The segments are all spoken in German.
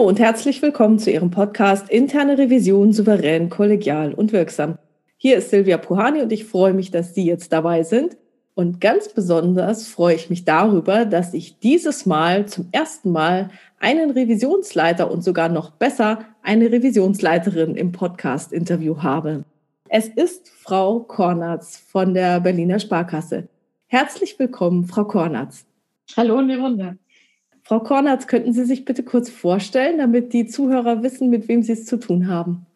Hallo und herzlich willkommen zu Ihrem Podcast Interne Revision souverän, kollegial und wirksam. Hier ist Silvia Puhani und ich freue mich, dass Sie jetzt dabei sind. Und ganz besonders freue ich mich darüber, dass ich dieses Mal zum ersten Mal einen Revisionsleiter und sogar noch besser eine Revisionsleiterin im Podcast-Interview habe. Es ist Frau Kornatz von der Berliner Sparkasse. Herzlich willkommen, Frau Kornatz. Hallo Runde. Frau Kornatz, könnten Sie sich bitte kurz vorstellen, damit die Zuhörer wissen, mit wem Sie es zu tun haben?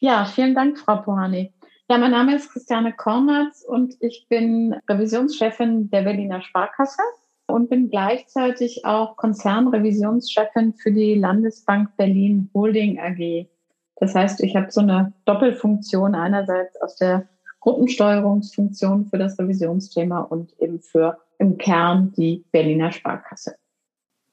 Ja, vielen Dank, Frau Pohani. Ja, mein Name ist Christiane Kornatz und ich bin Revisionschefin der Berliner Sparkasse und bin gleichzeitig auch Konzernrevisionschefin für die Landesbank Berlin Holding AG. Das heißt, ich habe so eine Doppelfunktion einerseits aus der Gruppensteuerungsfunktion für das Revisionsthema und eben für im Kern die Berliner Sparkasse.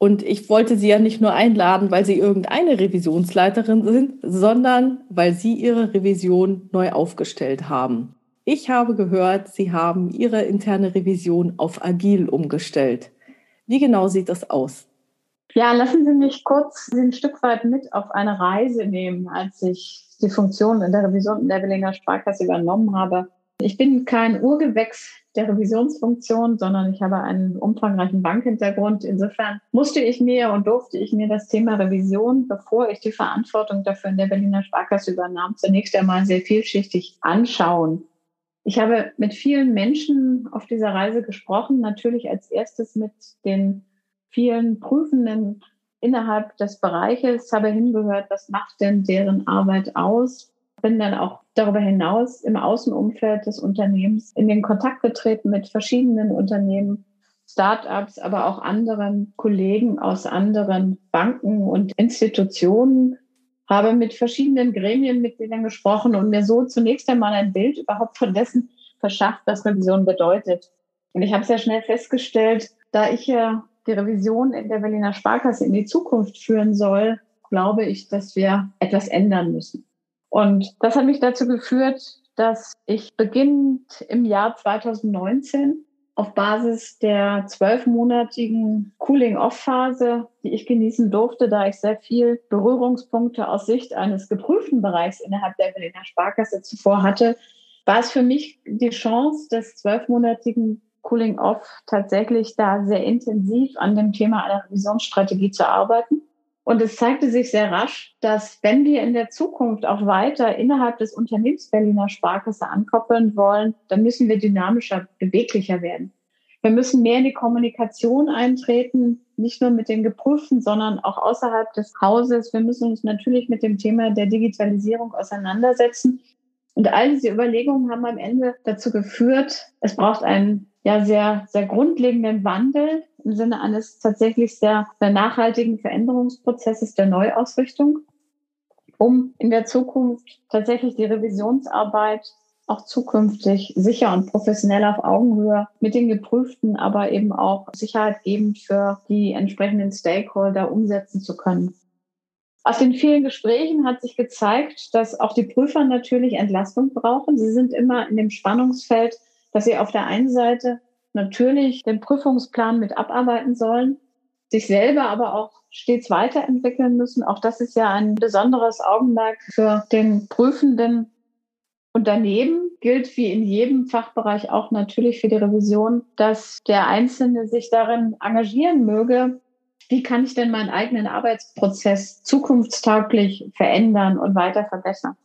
Und ich wollte Sie ja nicht nur einladen, weil Sie irgendeine Revisionsleiterin sind, sondern weil Sie Ihre Revision neu aufgestellt haben. Ich habe gehört, Sie haben Ihre interne Revision auf Agil umgestellt. Wie genau sieht das aus? Ja, lassen Sie mich kurz ein Stück weit mit auf eine Reise nehmen, als ich die Funktion in der Revision in der Berliner Sparkasse übernommen habe. Ich bin kein Urgewächs der Revisionsfunktion, sondern ich habe einen umfangreichen Bankhintergrund. Insofern musste ich mir und durfte ich mir das Thema Revision, bevor ich die Verantwortung dafür in der Berliner Sparkasse übernahm, zunächst einmal sehr vielschichtig anschauen. Ich habe mit vielen Menschen auf dieser Reise gesprochen, natürlich als erstes mit den vielen Prüfenden innerhalb des Bereiches, habe hingehört, was macht denn deren Arbeit aus, bin dann auch darüber hinaus im Außenumfeld des Unternehmens in den Kontakt getreten mit verschiedenen Unternehmen, Startups, aber auch anderen Kollegen aus anderen Banken und Institutionen, habe mit verschiedenen Gremienmitgliedern gesprochen und mir so zunächst einmal ein Bild überhaupt von dessen verschafft, was Revision bedeutet. Und ich habe sehr schnell festgestellt, da ich ja die Revision in der Berliner Sparkasse in die Zukunft führen soll, glaube ich, dass wir etwas ändern müssen. Und das hat mich dazu geführt, dass ich beginnend im Jahr 2019 auf Basis der zwölfmonatigen Cooling-Off-Phase, die ich genießen durfte, da ich sehr viel Berührungspunkte aus Sicht eines geprüften Bereichs innerhalb der Berliner Sparkasse zuvor hatte, war es für mich die Chance des zwölfmonatigen Cooling-Off tatsächlich da sehr intensiv an dem Thema einer Revisionsstrategie zu arbeiten und es zeigte sich sehr rasch, dass wenn wir in der Zukunft auch weiter innerhalb des Unternehmens Berliner Sparkasse ankoppeln wollen, dann müssen wir dynamischer, beweglicher werden. Wir müssen mehr in die Kommunikation eintreten, nicht nur mit den Geprüften, sondern auch außerhalb des Hauses. Wir müssen uns natürlich mit dem Thema der Digitalisierung auseinandersetzen. Und all diese Überlegungen haben am Ende dazu geführt, es braucht einen ja sehr, sehr grundlegenden Wandel im Sinne eines tatsächlich sehr, nachhaltigen Veränderungsprozesses der Neuausrichtung, um in der Zukunft tatsächlich die Revisionsarbeit auch zukünftig sicher und professionell auf Augenhöhe mit den Geprüften, aber eben auch sicherheitgebend für die entsprechenden Stakeholder umsetzen zu können. Aus den vielen Gesprächen hat sich gezeigt, dass auch die Prüfer natürlich Entlastung brauchen. Sie sind immer in dem Spannungsfeld dass sie auf der einen Seite natürlich den Prüfungsplan mit abarbeiten sollen, sich selber aber auch stets weiterentwickeln müssen. Auch das ist ja ein besonderes Augenmerk für den Prüfenden. Und daneben gilt wie in jedem Fachbereich auch natürlich für die Revision, dass der Einzelne sich darin engagieren möge, wie kann ich denn meinen eigenen Arbeitsprozess zukunftstauglich verändern und weiter verbessern.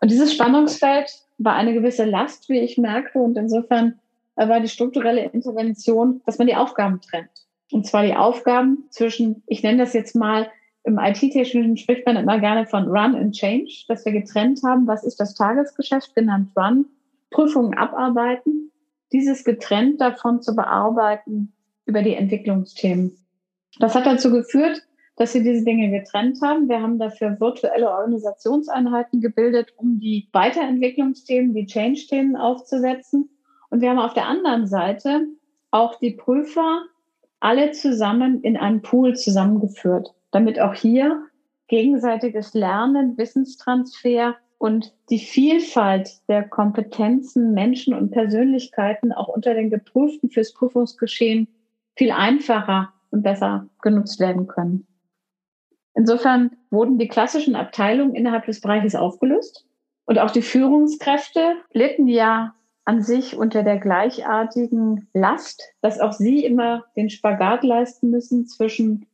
Und dieses Spannungsfeld war eine gewisse Last, wie ich merke. Und insofern war die strukturelle Intervention, dass man die Aufgaben trennt. Und zwar die Aufgaben zwischen, ich nenne das jetzt mal, im IT-Technischen spricht man immer gerne von Run and Change, dass wir getrennt haben, was ist das Tagesgeschäft, genannt Run, Prüfungen abarbeiten, dieses getrennt davon zu bearbeiten über die Entwicklungsthemen. Das hat dazu geführt, dass wir diese Dinge getrennt haben. Wir haben dafür virtuelle Organisationseinheiten gebildet, um die Weiterentwicklungsthemen, die Change-Themen aufzusetzen. Und wir haben auf der anderen Seite auch die Prüfer alle zusammen in einen Pool zusammengeführt, damit auch hier gegenseitiges Lernen, Wissenstransfer und die Vielfalt der Kompetenzen, Menschen und Persönlichkeiten auch unter den Geprüften fürs Prüfungsgeschehen viel einfacher und besser genutzt werden können. Insofern wurden die klassischen Abteilungen innerhalb des Bereiches aufgelöst. Und auch die Führungskräfte litten ja an sich unter der gleichartigen Last, dass auch sie immer den Spagat leisten müssen zwischen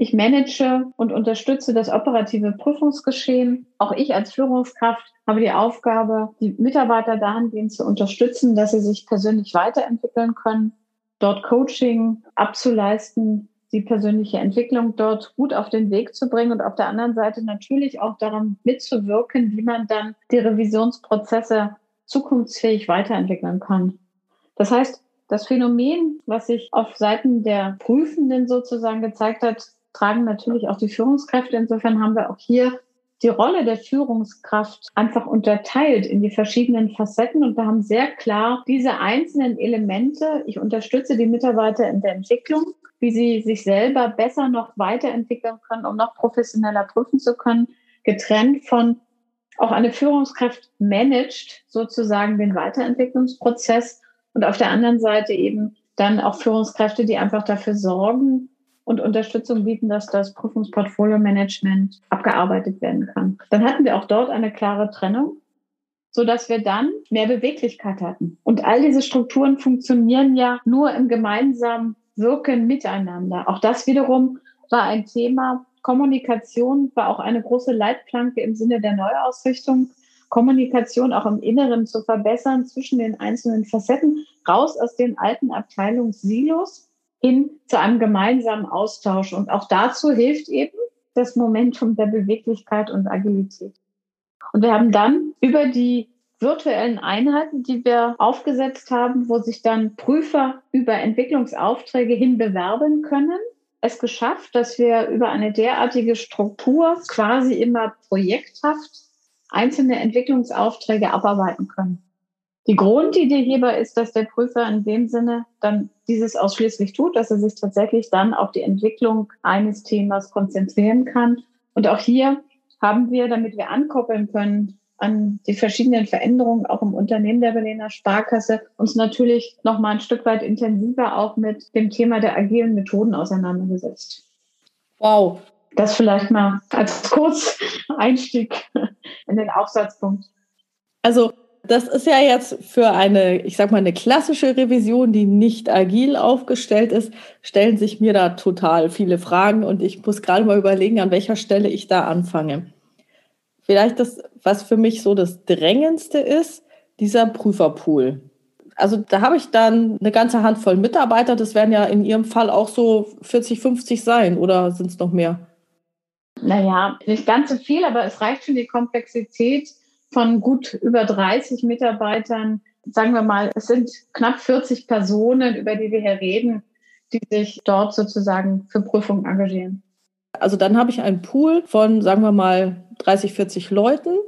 ich manage und unterstütze das operative Prüfungsgeschehen. Auch ich als Führungskraft habe die Aufgabe, die Mitarbeiter dahingehend zu unterstützen, dass sie sich persönlich weiterentwickeln können, dort Coaching abzuleisten, die persönliche Entwicklung dort gut auf den Weg zu bringen und auf der anderen Seite natürlich auch daran mitzuwirken, wie man dann die Revisionsprozesse zukunftsfähig weiterentwickeln kann. Das heißt, das Phänomen, was sich auf Seiten der Prüfenden sozusagen gezeigt hat, tragen natürlich auch die Führungskräfte. Insofern haben wir auch hier die Rolle der Führungskraft einfach unterteilt in die verschiedenen Facetten und wir haben sehr klar diese einzelnen Elemente. Ich unterstütze die Mitarbeiter in der Entwicklung, wie sie sich selber besser noch weiterentwickeln können, um noch professioneller prüfen zu können, getrennt von auch eine Führungskraft managt sozusagen den Weiterentwicklungsprozess und auf der anderen Seite eben dann auch Führungskräfte, die einfach dafür sorgen und Unterstützung bieten, dass das Prüfungsportfolio-Management abgearbeitet werden kann. Dann hatten wir auch dort eine klare Trennung, so dass wir dann mehr Beweglichkeit hatten. Und all diese Strukturen funktionieren ja nur im gemeinsamen Wirken miteinander. Auch das wiederum war ein Thema, Kommunikation war auch eine große Leitplanke im Sinne der Neuausrichtung. Kommunikation auch im Inneren zu verbessern zwischen den einzelnen Facetten, raus aus den alten Abteilungssilos hin zu einem gemeinsamen Austausch. Und auch dazu hilft eben das Momentum der Beweglichkeit und Agilität. Und wir haben dann über die virtuellen Einheiten, die wir aufgesetzt haben, wo sich dann Prüfer über Entwicklungsaufträge hin bewerben können, es geschafft, dass wir über eine derartige Struktur quasi immer projekthaft einzelne Entwicklungsaufträge abarbeiten können. Die Grundidee hierbei ist, dass der Prüfer in dem Sinne dann dieses ausschließlich tut, dass er sich tatsächlich dann auf die Entwicklung eines Themas konzentrieren kann. Und auch hier haben wir, damit wir ankoppeln können, an die verschiedenen Veränderungen auch im Unternehmen der Berliner Sparkasse uns natürlich noch mal ein Stück weit intensiver auch mit dem Thema der agilen Methoden auseinandergesetzt. Wow. Das vielleicht mal als Kurzeinstieg in den Aufsatzpunkt. Also das ist ja jetzt für eine, ich sag mal, eine klassische Revision, die nicht agil aufgestellt ist, stellen sich mir da total viele Fragen und ich muss gerade mal überlegen, an welcher Stelle ich da anfange. Vielleicht das, was für mich so das Drängendste ist, dieser Prüferpool. Also da habe ich dann eine ganze Handvoll Mitarbeiter. Das werden ja in Ihrem Fall auch so 40, 50 sein oder sind es noch mehr? Naja, nicht ganz so viel, aber es reicht schon die Komplexität von gut über 30 Mitarbeitern. Sagen wir mal, es sind knapp 40 Personen, über die wir hier reden, die sich dort sozusagen für Prüfungen engagieren. Also dann habe ich einen Pool von, sagen wir mal, 30, 40 Leuten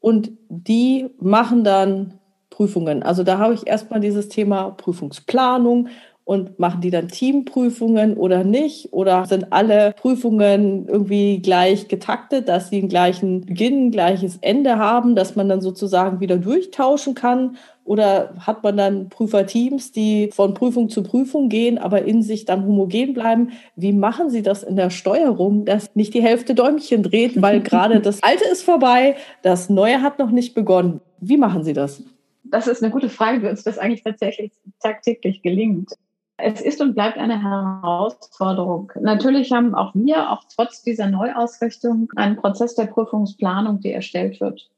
und die machen dann Prüfungen. Also da habe ich erstmal dieses Thema Prüfungsplanung und machen die dann Teamprüfungen oder nicht? Oder sind alle Prüfungen irgendwie gleich getaktet, dass sie einen gleichen Beginn, ein gleiches Ende haben, dass man dann sozusagen wieder durchtauschen kann? Oder hat man dann Prüferteams, die von Prüfung zu Prüfung gehen, aber in sich dann homogen bleiben? Wie machen Sie das in der Steuerung, dass nicht die Hälfte Däumchen dreht, weil gerade das Alte ist vorbei, das Neue hat noch nicht begonnen? Wie machen Sie das? Das ist eine gute Frage, wie uns das eigentlich tatsächlich tagtäglich gelingt. Es ist und bleibt eine Herausforderung. Natürlich haben auch wir, auch trotz dieser Neuausrichtung, einen Prozess der Prüfungsplanung, die erstellt wird.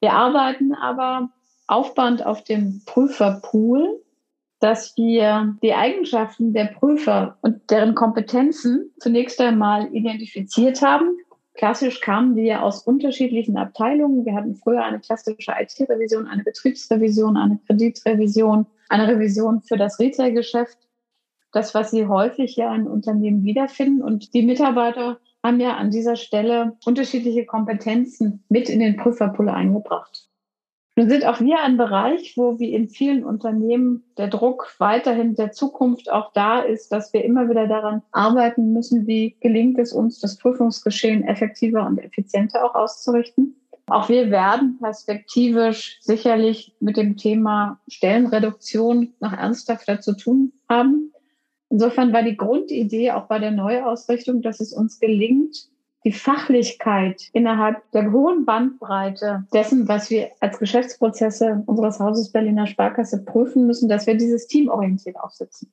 Wir arbeiten aber aufbauend auf dem Prüferpool, dass wir die Eigenschaften der Prüfer und deren Kompetenzen zunächst einmal identifiziert haben. Klassisch kamen wir aus unterschiedlichen Abteilungen. Wir hatten früher eine klassische IT-Revision, eine Betriebsrevision, eine Kreditrevision, eine Revision für das Retail-Geschäft. Das, was Sie häufig ja in Unternehmen wiederfinden. Und die Mitarbeiter haben ja an dieser Stelle unterschiedliche Kompetenzen mit in den Prüferpool eingebracht. Nun sind auch wir ein Bereich, wo wie in vielen Unternehmen der Druck weiterhin der Zukunft auch da ist, dass wir immer wieder daran arbeiten müssen, wie gelingt es uns, das Prüfungsgeschehen effektiver und effizienter auch auszurichten. Auch wir werden perspektivisch sicherlich mit dem Thema Stellenreduktion noch ernsthafter zu tun haben. Insofern war die Grundidee auch bei der Neuausrichtung, dass es uns gelingt, die Fachlichkeit innerhalb der hohen Bandbreite dessen, was wir als Geschäftsprozesse unseres Hauses Berliner Sparkasse prüfen müssen, dass wir dieses teamorientiert aufsetzen.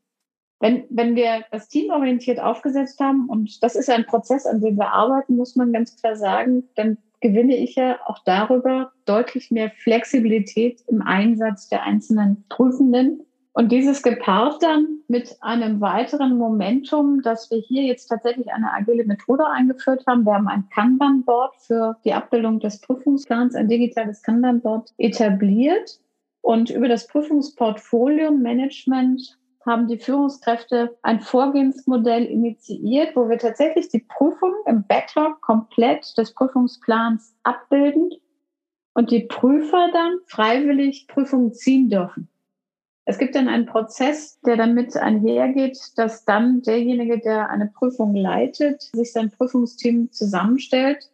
Wenn, wenn wir das teamorientiert aufgesetzt haben, und das ist ein Prozess, an dem wir arbeiten, muss man ganz klar sagen, dann gewinne ich ja auch darüber deutlich mehr Flexibilität im Einsatz der einzelnen Prüfenden. Und dieses gepaart dann mit einem weiteren Momentum, dass wir hier jetzt tatsächlich eine agile Methode eingeführt haben. Wir haben ein Kanban-Board für die Abbildung des Prüfungsplans, ein digitales Kanban-Board etabliert. Und über das Prüfungsportfolio-Management haben die Führungskräfte ein Vorgehensmodell initiiert, wo wir tatsächlich die Prüfung im Backlog komplett des Prüfungsplans abbilden und die Prüfer dann freiwillig Prüfungen ziehen dürfen. Es gibt dann einen Prozess, der damit einhergeht, dass dann derjenige, der eine Prüfung leitet, sich sein Prüfungsteam zusammenstellt.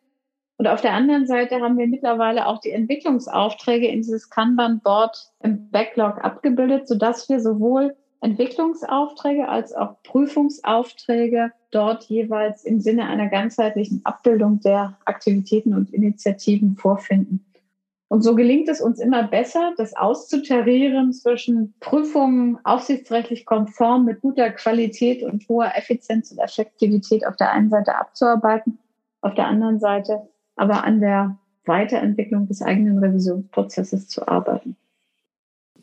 Und auf der anderen Seite haben wir mittlerweile auch die Entwicklungsaufträge in dieses Kanban-Board im Backlog abgebildet, sodass wir sowohl Entwicklungsaufträge als auch Prüfungsaufträge dort jeweils im Sinne einer ganzheitlichen Abbildung der Aktivitäten und Initiativen vorfinden. Und so gelingt es uns immer besser, das auszutarieren zwischen Prüfungen aufsichtsrechtlich konform mit guter Qualität und hoher Effizienz und Effektivität auf der einen Seite abzuarbeiten, auf der anderen Seite aber an der Weiterentwicklung des eigenen Revisionsprozesses zu arbeiten.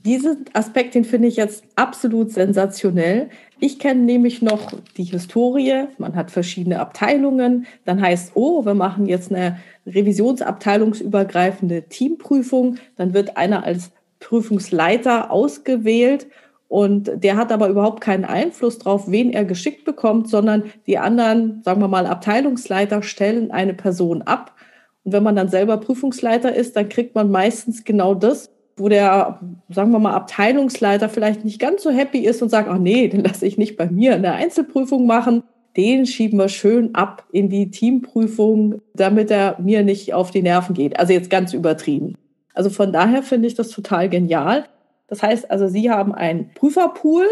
Diesen Aspekt, den finde ich jetzt absolut sensationell. Ich kenne nämlich noch die Historie. Man hat verschiedene Abteilungen. Dann heißt, oh, wir machen jetzt eine revisionsabteilungsübergreifende Teamprüfung. Dann wird einer als Prüfungsleiter ausgewählt und der hat aber überhaupt keinen Einfluss darauf, wen er geschickt bekommt, sondern die anderen, sagen wir mal, Abteilungsleiter stellen eine Person ab. Und wenn man dann selber Prüfungsleiter ist, dann kriegt man meistens genau das, wo der, sagen wir mal, Abteilungsleiter vielleicht nicht ganz so happy ist und sagt, ach nee, den lasse ich nicht bei mir in der Einzelprüfung machen. Den schieben wir schön ab in die Teamprüfung, damit er mir nicht auf die Nerven geht. Also jetzt ganz übertrieben. Also von daher finde ich das total genial. Das heißt also, Sie haben einen Prüferpool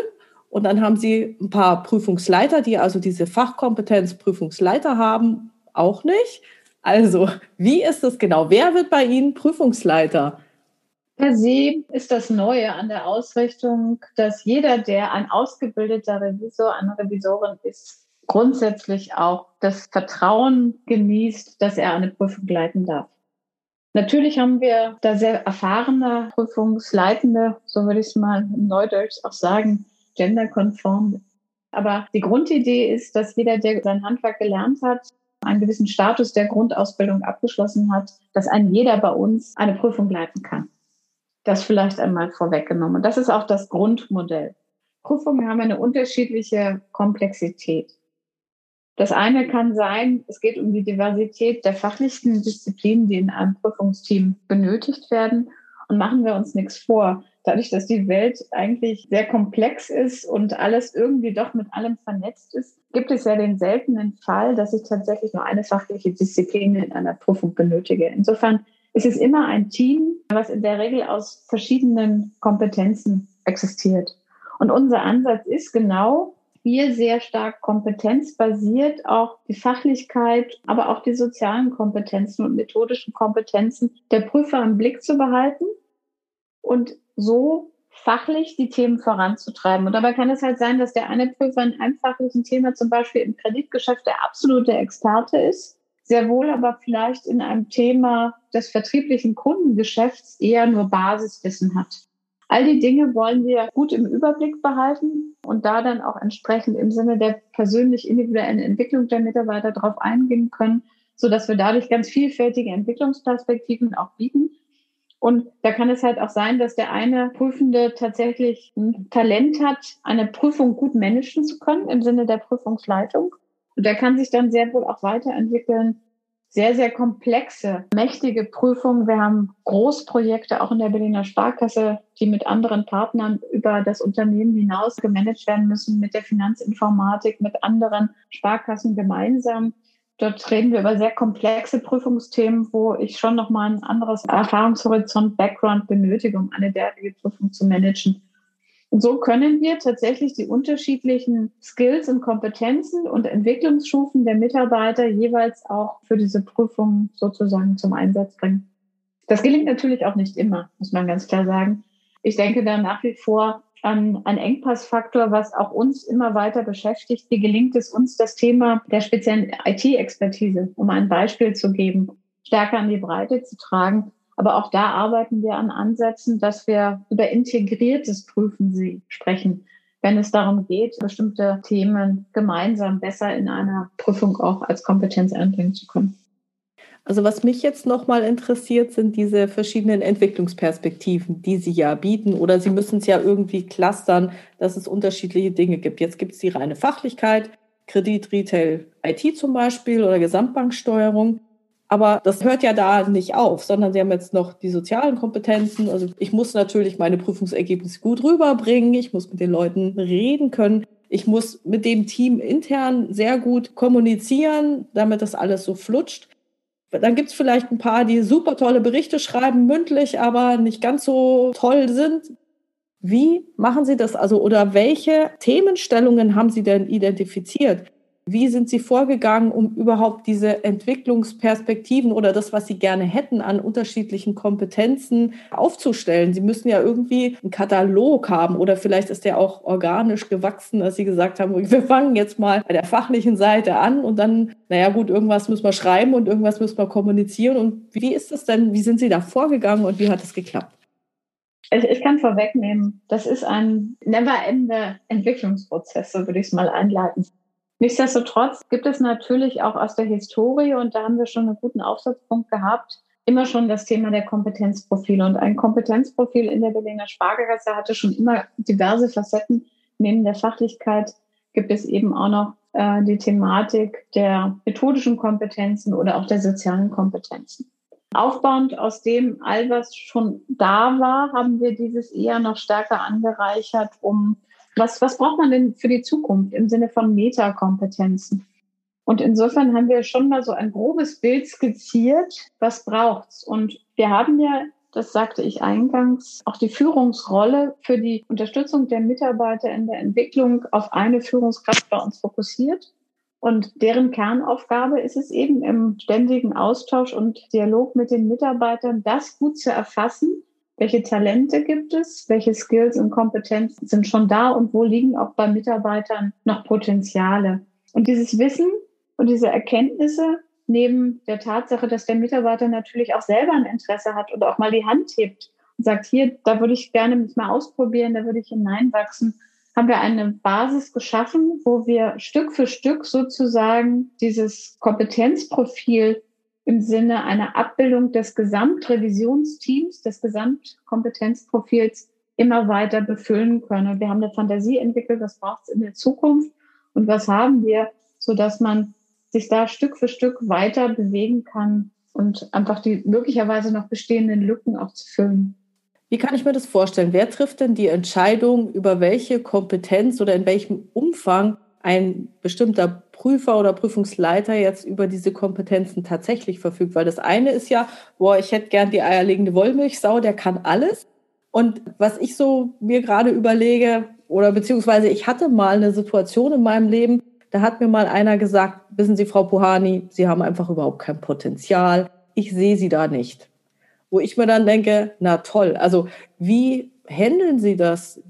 und dann haben Sie ein paar Prüfungsleiter, die also diese Fachkompetenz Prüfungsleiter haben, auch nicht. Also, wie ist das genau? Wer wird bei Ihnen Prüfungsleiter? Per se ist das Neue an der Ausrichtung, dass jeder, der ein ausgebildeter Revisor, eine Revisorin ist, grundsätzlich auch das Vertrauen genießt, dass er eine Prüfung leiten darf. Natürlich haben wir da sehr erfahrene Prüfungsleitende, so würde ich es mal in Neudeutsch auch sagen, genderkonform. Aber die Grundidee ist, dass jeder, der sein Handwerk gelernt hat, einen gewissen Status der Grundausbildung abgeschlossen hat, dass ein jeder bei uns eine Prüfung leiten kann. Das vielleicht einmal vorweggenommen. Und das ist auch das Grundmodell. Prüfungen haben eine unterschiedliche Komplexität. Das eine kann sein, es geht um die Diversität der fachlichen Disziplinen, die in einem Prüfungsteam benötigt werden. Und machen wir uns nichts vor. Dadurch, dass die Welt eigentlich sehr komplex ist und alles irgendwie doch mit allem vernetzt ist, gibt es ja den seltenen Fall, dass ich tatsächlich nur eine fachliche Disziplin in einer Prüfung benötige. Insofern es ist immer ein Team, was in der Regel aus verschiedenen Kompetenzen existiert. Und unser Ansatz ist genau, hier sehr stark kompetenzbasiert auch die Fachlichkeit, aber auch die sozialen Kompetenzen und methodischen Kompetenzen der Prüfer im Blick zu behalten und so fachlich die Themen voranzutreiben. Und dabei kann es halt sein, dass der eine Prüfer in einem fachlichen Thema, zum Beispiel im Kreditgeschäft, der absolute Experte ist sehr wohl aber vielleicht in einem Thema des vertrieblichen Kundengeschäfts eher nur Basiswissen hat. All die Dinge wollen wir gut im Überblick behalten und da dann auch entsprechend im Sinne der persönlich individuellen Entwicklung der Mitarbeiter darauf eingehen können, so dass wir dadurch ganz vielfältige Entwicklungsperspektiven auch bieten. Und da kann es halt auch sein, dass der eine Prüfende tatsächlich ein Talent hat, eine Prüfung gut managen zu können im Sinne der Prüfungsleitung. Und der kann sich dann sehr wohl auch weiterentwickeln. Sehr, sehr komplexe, mächtige Prüfungen. Wir haben Großprojekte auch in der Berliner Sparkasse, die mit anderen Partnern über das Unternehmen hinaus gemanagt werden müssen, mit der Finanzinformatik, mit anderen Sparkassen gemeinsam. Dort reden wir über sehr komplexe Prüfungsthemen, wo ich schon nochmal ein anderes Erfahrungshorizont, Background benötige, um eine derartige Prüfung zu managen. Und so können wir tatsächlich die unterschiedlichen Skills und Kompetenzen und Entwicklungsstufen der Mitarbeiter jeweils auch für diese Prüfung sozusagen zum Einsatz bringen. Das gelingt natürlich auch nicht immer, muss man ganz klar sagen. Ich denke da nach wie vor an ein Engpassfaktor, was auch uns immer weiter beschäftigt. Wie gelingt es uns, das Thema der speziellen IT-Expertise, um ein Beispiel zu geben, stärker an die Breite zu tragen? Aber auch da arbeiten wir an Ansätzen, dass wir über integriertes Prüfen sie sprechen, wenn es darum geht, bestimmte Themen gemeinsam besser in einer Prüfung auch als Kompetenz einbringen zu können. Also was mich jetzt nochmal interessiert, sind diese verschiedenen Entwicklungsperspektiven, die Sie ja bieten oder Sie müssen es ja irgendwie clustern, dass es unterschiedliche Dinge gibt. Jetzt gibt es die reine Fachlichkeit, Kredit, Retail, IT zum Beispiel oder Gesamtbanksteuerung. Aber das hört ja da nicht auf, sondern Sie haben jetzt noch die sozialen Kompetenzen. Also ich muss natürlich meine Prüfungsergebnisse gut rüberbringen. Ich muss mit den Leuten reden können. Ich muss mit dem Team intern sehr gut kommunizieren, damit das alles so flutscht. Dann gibt es vielleicht ein paar, die super tolle Berichte schreiben, mündlich, aber nicht ganz so toll sind. Wie machen Sie das? Also, oder welche Themenstellungen haben Sie denn identifiziert? Wie sind Sie vorgegangen, um überhaupt diese Entwicklungsperspektiven oder das, was Sie gerne hätten, an unterschiedlichen Kompetenzen aufzustellen? Sie müssen ja irgendwie einen Katalog haben oder vielleicht ist der auch organisch gewachsen, dass Sie gesagt haben, wir fangen jetzt mal bei der fachlichen Seite an und dann, naja gut, irgendwas müssen wir schreiben und irgendwas müssen wir kommunizieren. Und wie ist das denn? Wie sind Sie da vorgegangen und wie hat es geklappt? Ich, ich, kann vorwegnehmen, das ist ein never-ender Entwicklungsprozess, so würde ich es mal einleiten. Nichtsdestotrotz gibt es natürlich auch aus der Historie, und da haben wir schon einen guten Aufsatzpunkt gehabt, immer schon das Thema der Kompetenzprofile. Und ein Kompetenzprofil in der Berliner Sparkasse hatte schon immer diverse Facetten. Neben der Fachlichkeit gibt es eben auch noch äh, die Thematik der methodischen Kompetenzen oder auch der sozialen Kompetenzen. Aufbauend aus dem all, was schon da war, haben wir dieses eher noch stärker angereichert, um was, was braucht man denn für die Zukunft im Sinne von Metakompetenzen? Und insofern haben wir schon mal so ein grobes Bild skizziert, was braucht's? Und wir haben ja, das sagte ich eingangs, auch die Führungsrolle für die Unterstützung der Mitarbeiter in der Entwicklung auf eine Führungskraft bei uns fokussiert. Und deren Kernaufgabe ist es eben im ständigen Austausch und Dialog mit den Mitarbeitern, das gut zu erfassen, welche Talente gibt es? Welche Skills und Kompetenzen sind schon da? Und wo liegen auch bei Mitarbeitern noch Potenziale? Und dieses Wissen und diese Erkenntnisse neben der Tatsache, dass der Mitarbeiter natürlich auch selber ein Interesse hat oder auch mal die Hand hebt und sagt, hier, da würde ich gerne mich mal ausprobieren, da würde ich hineinwachsen, haben wir eine Basis geschaffen, wo wir Stück für Stück sozusagen dieses Kompetenzprofil im Sinne einer Abbildung des Gesamtrevisionsteams, des Gesamtkompetenzprofils immer weiter befüllen können. Wir haben eine Fantasie entwickelt, was braucht es in der Zukunft und was haben wir, so dass man sich da Stück für Stück weiter bewegen kann und einfach die möglicherweise noch bestehenden Lücken auch zu füllen. Wie kann ich mir das vorstellen? Wer trifft denn die Entscheidung, über welche Kompetenz oder in welchem Umfang ein bestimmter Prüfer oder Prüfungsleiter jetzt über diese Kompetenzen tatsächlich verfügt. Weil das eine ist ja, boah, ich hätte gern die eierlegende Wollmilchsau, der kann alles. Und was ich so mir gerade überlege, oder beziehungsweise ich hatte mal eine Situation in meinem Leben, da hat mir mal einer gesagt, wissen Sie, Frau Puhani, Sie haben einfach überhaupt kein Potenzial. Ich sehe Sie da nicht. Wo ich mir dann denke, na toll, also wie handeln Sie das?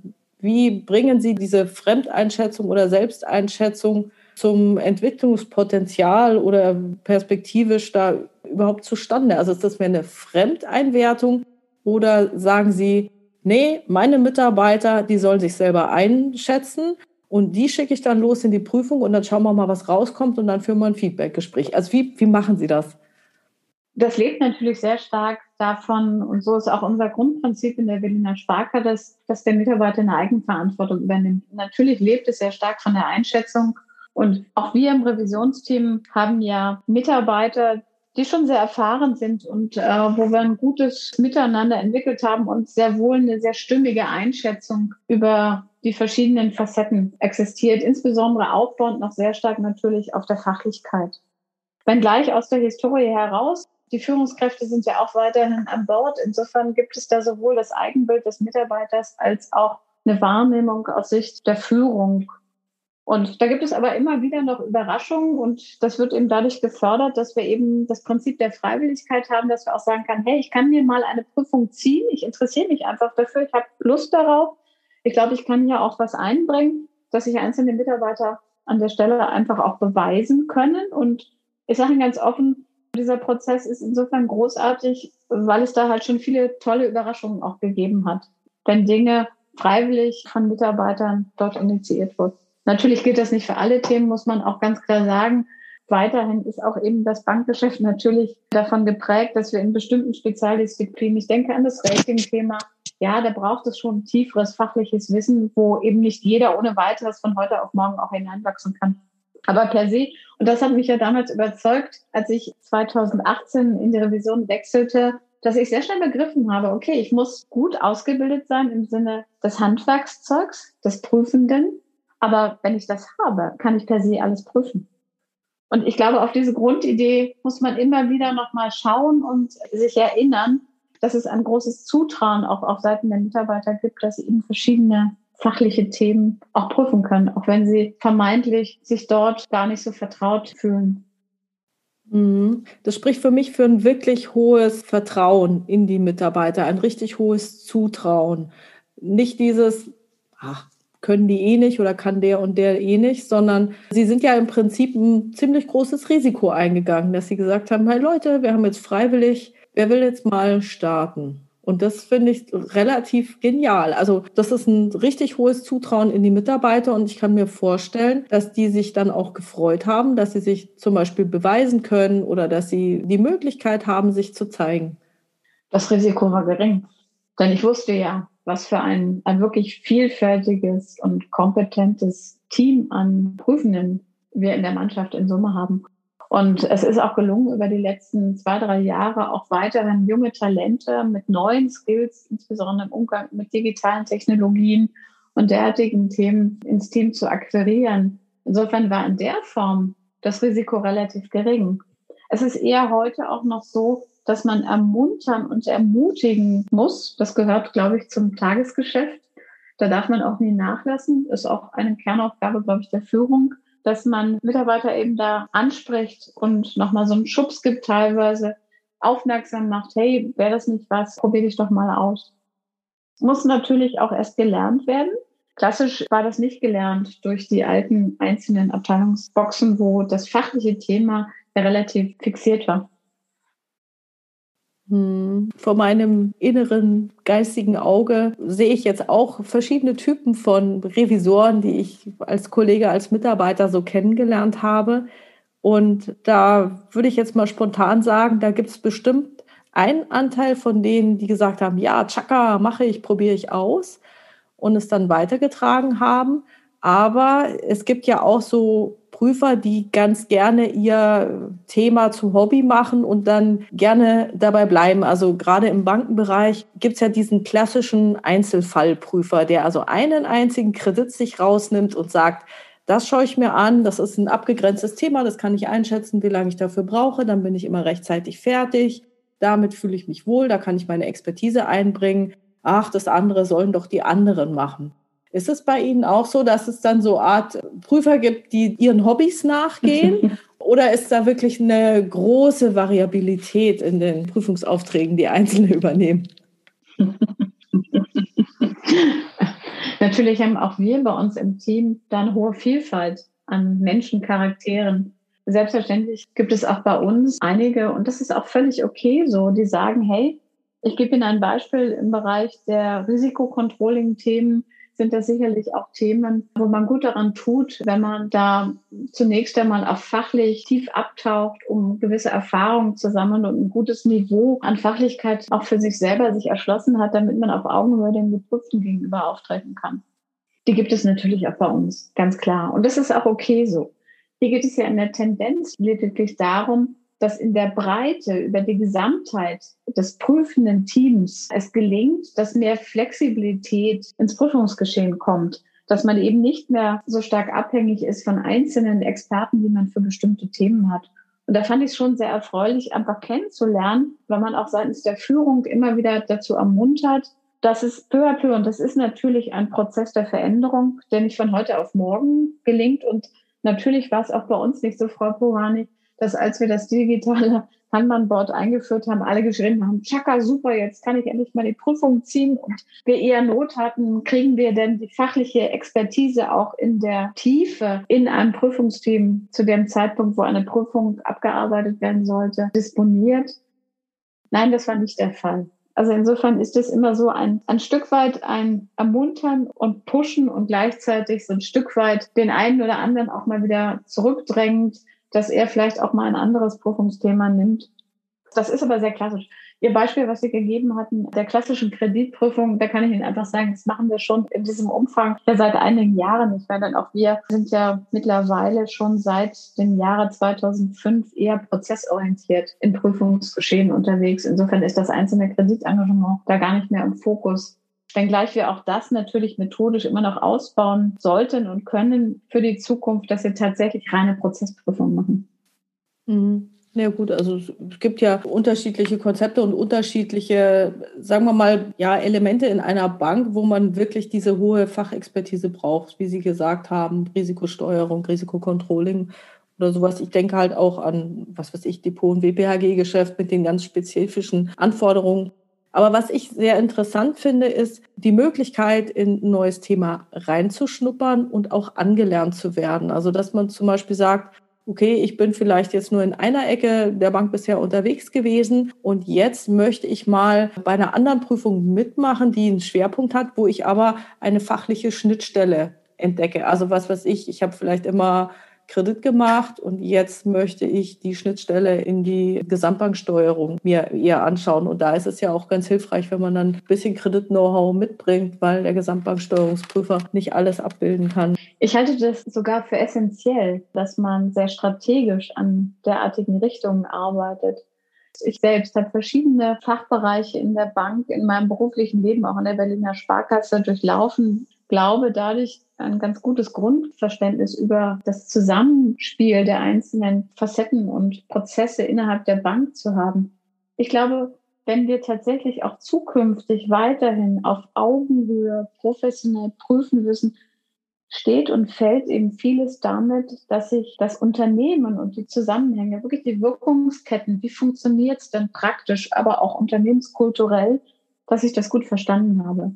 Wie bringen Sie diese Fremdeinschätzung oder Selbsteinschätzung zum Entwicklungspotenzial oder perspektivisch da überhaupt zustande? Also ist das mehr eine Fremdeinwertung oder sagen Sie, nee, meine Mitarbeiter, die sollen sich selber einschätzen und die schicke ich dann los in die Prüfung und dann schauen wir mal, was rauskommt und dann führen wir ein Feedbackgespräch. Also wie, wie machen Sie das? Das lebt natürlich sehr stark davon, und so ist auch unser Grundprinzip in der Berliner Sparka, dass, dass der Mitarbeiter eine Eigenverantwortung übernimmt. Natürlich lebt es sehr stark von der Einschätzung. Und auch wir im Revisionsteam haben ja Mitarbeiter, die schon sehr erfahren sind und äh, wo wir ein gutes Miteinander entwickelt haben und sehr wohl eine sehr stimmige Einschätzung über die verschiedenen Facetten existiert, insbesondere aufbauend noch sehr stark natürlich auf der Fachlichkeit. Wenngleich aus der Historie heraus die Führungskräfte sind ja auch weiterhin an Bord. Insofern gibt es da sowohl das Eigenbild des Mitarbeiters als auch eine Wahrnehmung aus Sicht der Führung. Und da gibt es aber immer wieder noch Überraschungen und das wird eben dadurch gefördert, dass wir eben das Prinzip der Freiwilligkeit haben, dass wir auch sagen können, hey, ich kann mir mal eine Prüfung ziehen, ich interessiere mich einfach dafür, ich habe Lust darauf. Ich glaube, ich kann hier auch was einbringen, dass sich einzelne Mitarbeiter an der Stelle einfach auch beweisen können. Und ich sage Ihnen ganz offen, dieser Prozess ist insofern großartig, weil es da halt schon viele tolle Überraschungen auch gegeben hat, wenn Dinge freiwillig von Mitarbeitern dort initiiert wurden. Natürlich gilt das nicht für alle Themen, muss man auch ganz klar sagen. Weiterhin ist auch eben das Bankgeschäft natürlich davon geprägt, dass wir in bestimmten Spezialdisziplinen, ich denke an das Rating-Thema, ja, da braucht es schon tieferes fachliches Wissen, wo eben nicht jeder ohne weiteres von heute auf morgen auch hineinwachsen kann. Aber per se, und das hat mich ja damals überzeugt, als ich 2018 in die Revision wechselte, dass ich sehr schnell begriffen habe, okay, ich muss gut ausgebildet sein im Sinne des Handwerkszeugs, des Prüfenden. Aber wenn ich das habe, kann ich per se alles prüfen. Und ich glaube, auf diese Grundidee muss man immer wieder nochmal schauen und sich erinnern, dass es ein großes Zutrauen auch auf Seiten der Mitarbeiter gibt, dass sie eben verschiedene fachliche Themen auch prüfen können, auch wenn sie vermeintlich sich dort gar nicht so vertraut fühlen. Mhm. Das spricht für mich für ein wirklich hohes Vertrauen in die Mitarbeiter, ein richtig hohes Zutrauen. Nicht dieses, ach, können die eh nicht oder kann der und der eh nicht, sondern sie sind ja im Prinzip ein ziemlich großes Risiko eingegangen, dass sie gesagt haben, hey Leute, wir haben jetzt freiwillig, wer will jetzt mal starten? Und das finde ich relativ genial. Also das ist ein richtig hohes Zutrauen in die Mitarbeiter und ich kann mir vorstellen, dass die sich dann auch gefreut haben, dass sie sich zum Beispiel beweisen können oder dass sie die Möglichkeit haben, sich zu zeigen. Das Risiko war gering, denn ich wusste ja, was für ein, ein wirklich vielfältiges und kompetentes Team an Prüfenden wir in der Mannschaft in Summe haben. Und es ist auch gelungen, über die letzten zwei, drei Jahre auch weiterhin junge Talente mit neuen Skills, insbesondere im Umgang mit digitalen Technologien und derartigen Themen ins Team zu akquirieren. Insofern war in der Form das Risiko relativ gering. Es ist eher heute auch noch so, dass man ermuntern und ermutigen muss. Das gehört, glaube ich, zum Tagesgeschäft. Da darf man auch nie nachlassen. Ist auch eine Kernaufgabe, glaube ich, der Führung, dass man Mitarbeiter eben da anspricht und nochmal so einen Schubs gibt teilweise, aufmerksam macht, hey, wäre das nicht was, probier dich doch mal aus. Muss natürlich auch erst gelernt werden. Klassisch war das nicht gelernt durch die alten einzelnen Abteilungsboxen, wo das fachliche Thema relativ fixiert war. Hm. Vor meinem inneren geistigen Auge sehe ich jetzt auch verschiedene Typen von Revisoren, die ich als Kollege, als Mitarbeiter so kennengelernt habe. Und da würde ich jetzt mal spontan sagen, da gibt es bestimmt einen Anteil von denen, die gesagt haben, ja, Chaka, mache ich, probiere ich aus und es dann weitergetragen haben. Aber es gibt ja auch so Prüfer, die ganz gerne ihr Thema zum Hobby machen und dann gerne dabei bleiben. Also gerade im Bankenbereich gibt es ja diesen klassischen Einzelfallprüfer, der also einen einzigen Kredit sich rausnimmt und sagt, das schaue ich mir an, das ist ein abgegrenztes Thema, das kann ich einschätzen, wie lange ich dafür brauche, dann bin ich immer rechtzeitig fertig. Damit fühle ich mich wohl, da kann ich meine Expertise einbringen. Ach, das andere sollen doch die anderen machen. Ist es bei Ihnen auch so, dass es dann so Art Prüfer gibt, die ihren Hobbys nachgehen? Oder ist da wirklich eine große Variabilität in den Prüfungsaufträgen, die Einzelne übernehmen? Natürlich haben auch wir bei uns im Team da eine hohe Vielfalt an Menschencharakteren. Selbstverständlich gibt es auch bei uns einige, und das ist auch völlig okay so, die sagen, hey, ich gebe Ihnen ein Beispiel im Bereich der Risikocontrolling-Themen sind das sicherlich auch Themen, wo man gut daran tut, wenn man da zunächst einmal auch fachlich tief abtaucht, um gewisse Erfahrungen zu sammeln und ein gutes Niveau an Fachlichkeit auch für sich selber sich erschlossen hat, damit man auf Augenhöhe den Geprüften gegenüber auftreten kann. Die gibt es natürlich auch bei uns, ganz klar. Und das ist auch okay so. Hier geht es ja in der Tendenz lediglich darum, dass in der Breite über die Gesamtheit des prüfenden Teams es gelingt, dass mehr Flexibilität ins Prüfungsgeschehen kommt, dass man eben nicht mehr so stark abhängig ist von einzelnen Experten, die man für bestimmte Themen hat. Und da fand ich es schon sehr erfreulich, einfach kennenzulernen, weil man auch seitens der Führung immer wieder dazu ermuntert, das ist peu à peu und das ist natürlich ein Prozess der Veränderung, der nicht von heute auf morgen gelingt. Und natürlich war es auch bei uns nicht so, Frau Pohani, dass als wir das digitale Kanban-Board eingeführt haben, alle geschrieben haben, tschakka, super, jetzt kann ich endlich mal die Prüfung ziehen. Und wir eher Not hatten, kriegen wir denn die fachliche Expertise auch in der Tiefe in einem Prüfungsteam zu dem Zeitpunkt, wo eine Prüfung abgearbeitet werden sollte, disponiert. Nein, das war nicht der Fall. Also insofern ist es immer so ein, ein Stück weit ein Ermuntern und Pushen und gleichzeitig so ein Stück weit den einen oder anderen auch mal wieder zurückdrängt, dass er vielleicht auch mal ein anderes Prüfungsthema nimmt. Das ist aber sehr klassisch. Ihr Beispiel, was Sie gegeben hatten, der klassischen Kreditprüfung, da kann ich Ihnen einfach sagen, das machen wir schon in diesem Umfang ja seit einigen Jahren nicht mehr. Denn auch wir sind ja mittlerweile schon seit dem Jahre 2005 eher prozessorientiert im Prüfungsgeschehen unterwegs. Insofern ist das einzelne Kreditengagement da gar nicht mehr im Fokus. Wenngleich wir auch das natürlich methodisch immer noch ausbauen sollten und können für die Zukunft, dass wir tatsächlich reine Prozessprüfung machen. Mhm. Ja gut, also es gibt ja unterschiedliche Konzepte und unterschiedliche, sagen wir mal, ja, Elemente in einer Bank, wo man wirklich diese hohe Fachexpertise braucht, wie Sie gesagt haben, Risikosteuerung, Risikocontrolling oder sowas. Ich denke halt auch an, was weiß ich, Depot- und WPHG-Geschäft mit den ganz spezifischen Anforderungen. Aber was ich sehr interessant finde, ist die Möglichkeit, in ein neues Thema reinzuschnuppern und auch angelernt zu werden. Also, dass man zum Beispiel sagt, okay, ich bin vielleicht jetzt nur in einer Ecke der Bank bisher unterwegs gewesen und jetzt möchte ich mal bei einer anderen Prüfung mitmachen, die einen Schwerpunkt hat, wo ich aber eine fachliche Schnittstelle entdecke. Also was weiß ich, ich habe vielleicht immer Kredit gemacht und jetzt möchte ich die Schnittstelle in die Gesamtbanksteuerung mir eher anschauen. Und da ist es ja auch ganz hilfreich, wenn man dann ein bisschen Kredit-Know-how mitbringt, weil der Gesamtbanksteuerungsprüfer nicht alles abbilden kann. Ich halte das sogar für essentiell, dass man sehr strategisch an derartigen Richtungen arbeitet. Ich selbst habe verschiedene Fachbereiche in der Bank, in meinem beruflichen Leben, auch in der Berliner Sparkasse durchlaufen, glaube dadurch ein ganz gutes Grundverständnis über das Zusammenspiel der einzelnen Facetten und Prozesse innerhalb der Bank zu haben. Ich glaube, wenn wir tatsächlich auch zukünftig weiterhin auf Augenhöhe professionell prüfen müssen, steht und fällt eben vieles damit, dass sich das Unternehmen und die Zusammenhänge, wirklich die Wirkungsketten, wie funktioniert es denn praktisch, aber auch unternehmenskulturell, dass ich das gut verstanden habe.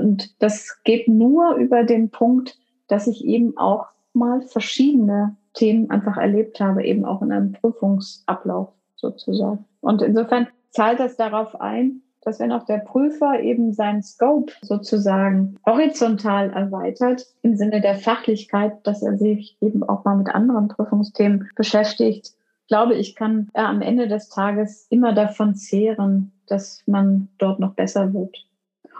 Und das geht nur über den Punkt, dass ich eben auch mal verschiedene Themen einfach erlebt habe, eben auch in einem Prüfungsablauf sozusagen. Und insofern zahlt das darauf ein, dass wenn auch der Prüfer eben seinen Scope sozusagen horizontal erweitert, im Sinne der Fachlichkeit, dass er sich eben auch mal mit anderen Prüfungsthemen beschäftigt, glaube ich, kann er am Ende des Tages immer davon zehren, dass man dort noch besser wird.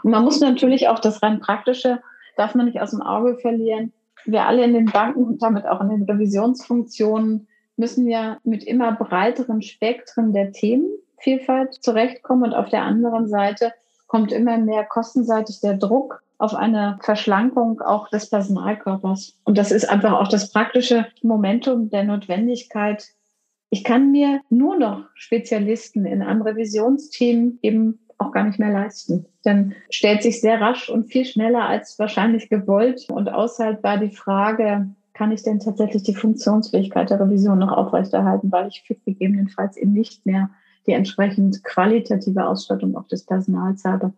Und man muss natürlich auch das rein praktische, darf man nicht aus dem Auge verlieren. Wir alle in den Banken und damit auch in den Revisionsfunktionen müssen ja mit immer breiteren Spektren der Themenvielfalt zurechtkommen. Und auf der anderen Seite kommt immer mehr kostenseitig der Druck auf eine Verschlankung auch des Personalkörpers. Und das ist einfach auch das praktische Momentum der Notwendigkeit. Ich kann mir nur noch Spezialisten in einem Revisionsteam eben auch gar nicht mehr leisten. Dann stellt sich sehr rasch und viel schneller als wahrscheinlich gewollt und aushaltbar die Frage, kann ich denn tatsächlich die Funktionsfähigkeit der Revision noch aufrechterhalten, weil ich gegebenenfalls eben nicht mehr die entsprechend qualitative Ausstattung auch des Personals habe.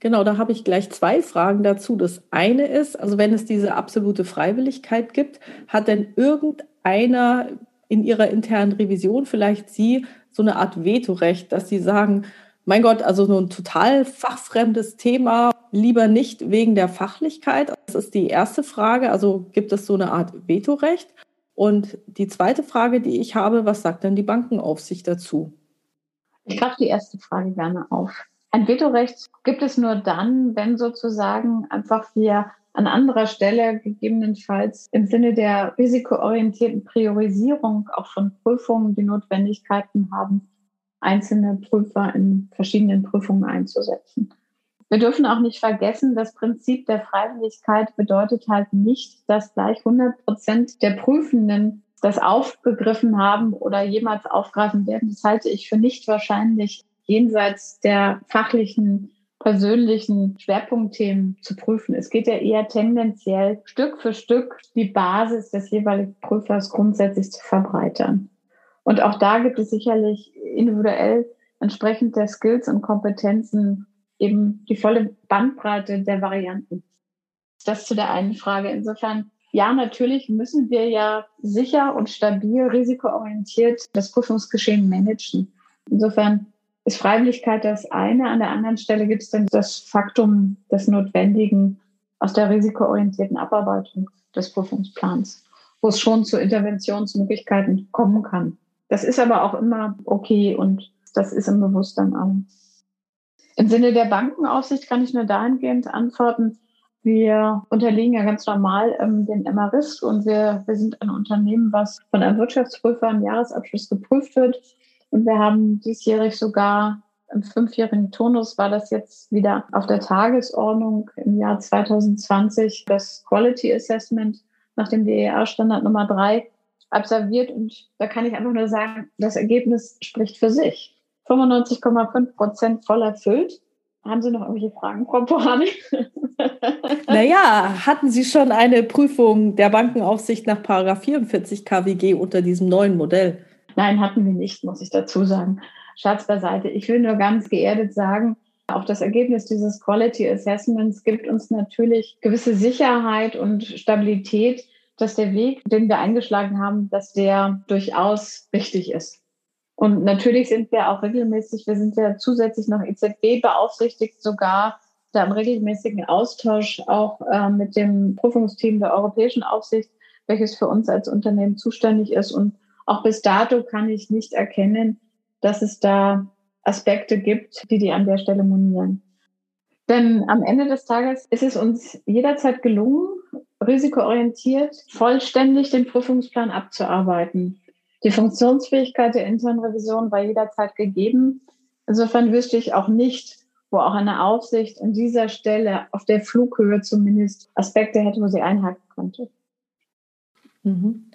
Genau, da habe ich gleich zwei Fragen dazu. Das eine ist, also wenn es diese absolute Freiwilligkeit gibt, hat denn irgendeiner in ihrer internen Revision vielleicht Sie so eine Art Vetorecht, dass Sie sagen, mein Gott, also so ein total fachfremdes Thema, lieber nicht wegen der Fachlichkeit. Das ist die erste Frage. Also gibt es so eine Art Vetorecht? Und die zweite Frage, die ich habe, was sagt denn die Bankenaufsicht dazu? Ich greife die erste Frage gerne auf. Ein Vetorecht gibt es nur dann, wenn sozusagen einfach wir an anderer Stelle gegebenenfalls im Sinne der risikoorientierten Priorisierung auch von Prüfungen die Notwendigkeiten haben, einzelne Prüfer in verschiedenen Prüfungen einzusetzen. Wir dürfen auch nicht vergessen, das Prinzip der Freiwilligkeit bedeutet halt nicht, dass gleich 100 Prozent der Prüfenden das aufgegriffen haben oder jemals aufgreifen werden. Das halte ich für nicht wahrscheinlich jenseits der fachlichen persönlichen Schwerpunktthemen zu prüfen. Es geht ja eher tendenziell Stück für Stück die Basis des jeweiligen Prüfers grundsätzlich zu verbreitern. Und auch da gibt es sicherlich individuell entsprechend der Skills und Kompetenzen eben die volle Bandbreite der Varianten. Das zu der einen Frage. Insofern, ja, natürlich müssen wir ja sicher und stabil, risikoorientiert das Prüfungsgeschehen managen. Insofern ist Freiwilligkeit das eine. An der anderen Stelle gibt es dann das Faktum des Notwendigen aus der risikoorientierten Abarbeitung des Prüfungsplans, wo es schon zu Interventionsmöglichkeiten kommen kann. Das ist aber auch immer okay und das ist im Bewusstsein an. Im Sinne der Bankenaufsicht kann ich nur dahingehend antworten, wir unterliegen ja ganz normal ähm, dem MRIS und wir, wir sind ein Unternehmen, was von einem Wirtschaftsprüfer im Jahresabschluss geprüft wird. Und wir haben diesjährig sogar im fünfjährigen Turnus war das jetzt wieder auf der Tagesordnung im Jahr 2020 das Quality Assessment nach dem DER-Standard Nummer drei absolviert. Und da kann ich einfach nur sagen, das Ergebnis spricht für sich. 95,5 Prozent voll erfüllt. Haben Sie noch irgendwelche Fragen, Frau Pohani? naja, hatten Sie schon eine Prüfung der Bankenaufsicht nach 44 KWG unter diesem neuen Modell? Nein, hatten wir nicht, muss ich dazu sagen. Schatz beiseite. Ich will nur ganz geerdet sagen, auch das Ergebnis dieses Quality Assessments gibt uns natürlich gewisse Sicherheit und Stabilität, dass der Weg, den wir eingeschlagen haben, dass der durchaus richtig ist. Und natürlich sind wir auch regelmäßig, wir sind ja zusätzlich noch EZB beaufsichtigt, sogar da im regelmäßigen Austausch auch äh, mit dem Prüfungsteam der Europäischen Aufsicht, welches für uns als Unternehmen zuständig ist. Und auch bis dato kann ich nicht erkennen, dass es da Aspekte gibt, die die an der Stelle monieren. Denn am Ende des Tages ist es uns jederzeit gelungen, risikoorientiert vollständig den Prüfungsplan abzuarbeiten. Die Funktionsfähigkeit der internen Revision war jederzeit gegeben. Insofern wüsste ich auch nicht, wo auch eine Aufsicht an dieser Stelle auf der Flughöhe zumindest Aspekte hätte, wo sie einhaken konnte. Mhm.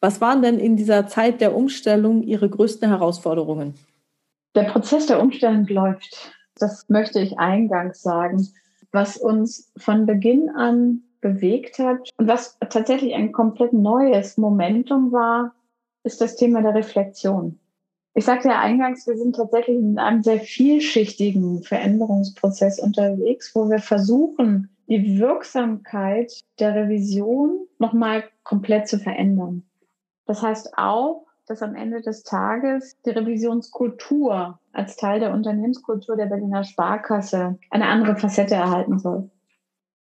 Was waren denn in dieser Zeit der Umstellung Ihre größten Herausforderungen? Der Prozess der Umstellung läuft. Das möchte ich eingangs sagen. Was uns von Beginn an bewegt hat und was tatsächlich ein komplett neues Momentum war, ist das Thema der Reflexion. Ich sagte ja eingangs, wir sind tatsächlich in einem sehr vielschichtigen Veränderungsprozess unterwegs, wo wir versuchen, die Wirksamkeit der Revision nochmal komplett zu verändern. Das heißt auch, dass am Ende des Tages die Revisionskultur als Teil der Unternehmenskultur der Berliner Sparkasse eine andere Facette erhalten soll.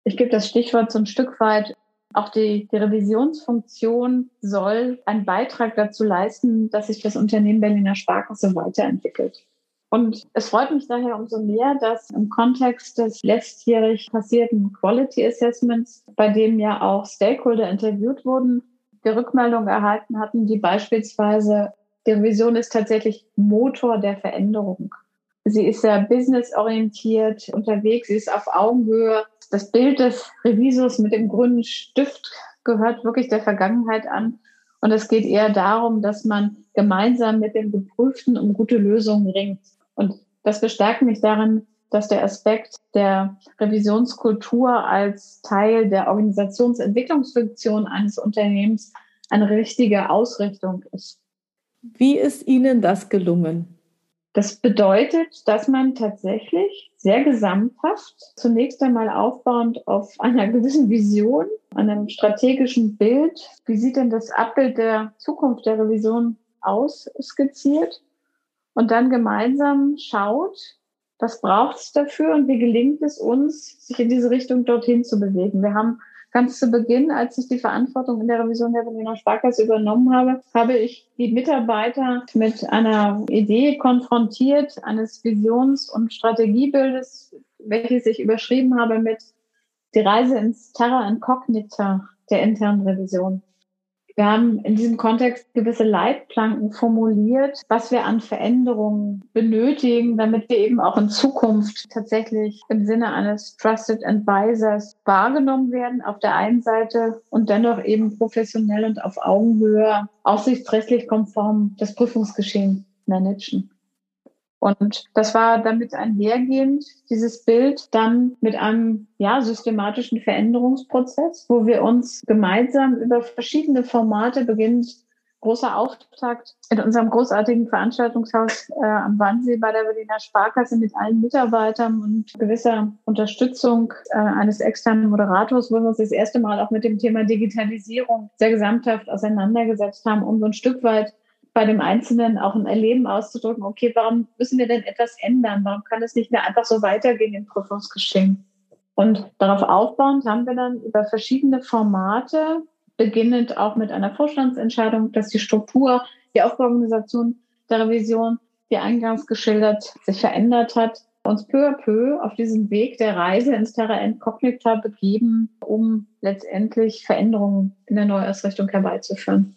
Ich gebe das Stichwort so ein Stück weit auch die, die Revisionsfunktion soll einen Beitrag dazu leisten, dass sich das Unternehmen Berliner Sparkasse weiterentwickelt. Und es freut mich daher umso mehr, dass im Kontext des letztjährig passierten Quality Assessments, bei dem ja auch Stakeholder interviewt wurden, die Rückmeldung erhalten hatten, die beispielsweise, die Revision ist tatsächlich Motor der Veränderung. Sie ist sehr businessorientiert unterwegs, sie ist auf Augenhöhe das Bild des Revisors mit dem grünen Stift gehört wirklich der Vergangenheit an. Und es geht eher darum, dass man gemeinsam mit dem Geprüften um gute Lösungen ringt. Und das bestärkt mich darin, dass der Aspekt der Revisionskultur als Teil der Organisationsentwicklungsfunktion eines Unternehmens eine richtige Ausrichtung ist. Wie ist Ihnen das gelungen? Das bedeutet, dass man tatsächlich sehr gesamthaft, zunächst einmal aufbauend auf einer gewissen Vision, einem strategischen Bild, wie sieht denn das Abbild der Zukunft der Revision aus, skizziert und dann gemeinsam schaut, was braucht es dafür und wie gelingt es uns, sich in diese Richtung dorthin zu bewegen. Wir haben Ganz zu Beginn, als ich die Verantwortung in der Revision der Berliner Sparkasse übernommen habe, habe ich die Mitarbeiter mit einer Idee konfrontiert, eines Visions- und Strategiebildes, welches ich überschrieben habe mit die Reise ins Terra Incognita der internen Revision. Wir haben in diesem Kontext gewisse Leitplanken formuliert, was wir an Veränderungen benötigen, damit wir eben auch in Zukunft tatsächlich im Sinne eines Trusted Advisors wahrgenommen werden auf der einen Seite und dennoch eben professionell und auf Augenhöhe aufsichtsrechtlich konform das Prüfungsgeschehen managen. Und das war damit einhergehend, dieses Bild dann mit einem ja, systematischen Veränderungsprozess, wo wir uns gemeinsam über verschiedene Formate beginnend großer Auftakt in unserem großartigen Veranstaltungshaus äh, am Wannsee bei der Berliner Sparkasse mit allen Mitarbeitern und gewisser Unterstützung äh, eines externen Moderators, wo wir uns das erste Mal auch mit dem Thema Digitalisierung sehr gesamthaft auseinandergesetzt haben, um so ein Stück weit bei dem Einzelnen auch ein Erleben auszudrücken, okay, warum müssen wir denn etwas ändern? Warum kann es nicht mehr einfach so weitergehen im Prüfungsgeschehen? Und darauf aufbauend haben wir dann über verschiedene Formate beginnend auch mit einer Vorstandsentscheidung, dass die Struktur, die Aufbauorganisation der Revision, wie eingangs geschildert, sich verändert hat, uns peu à peu auf diesem Weg der Reise ins Terra Incognita begeben, um letztendlich Veränderungen in der Neuausrichtung herbeizuführen.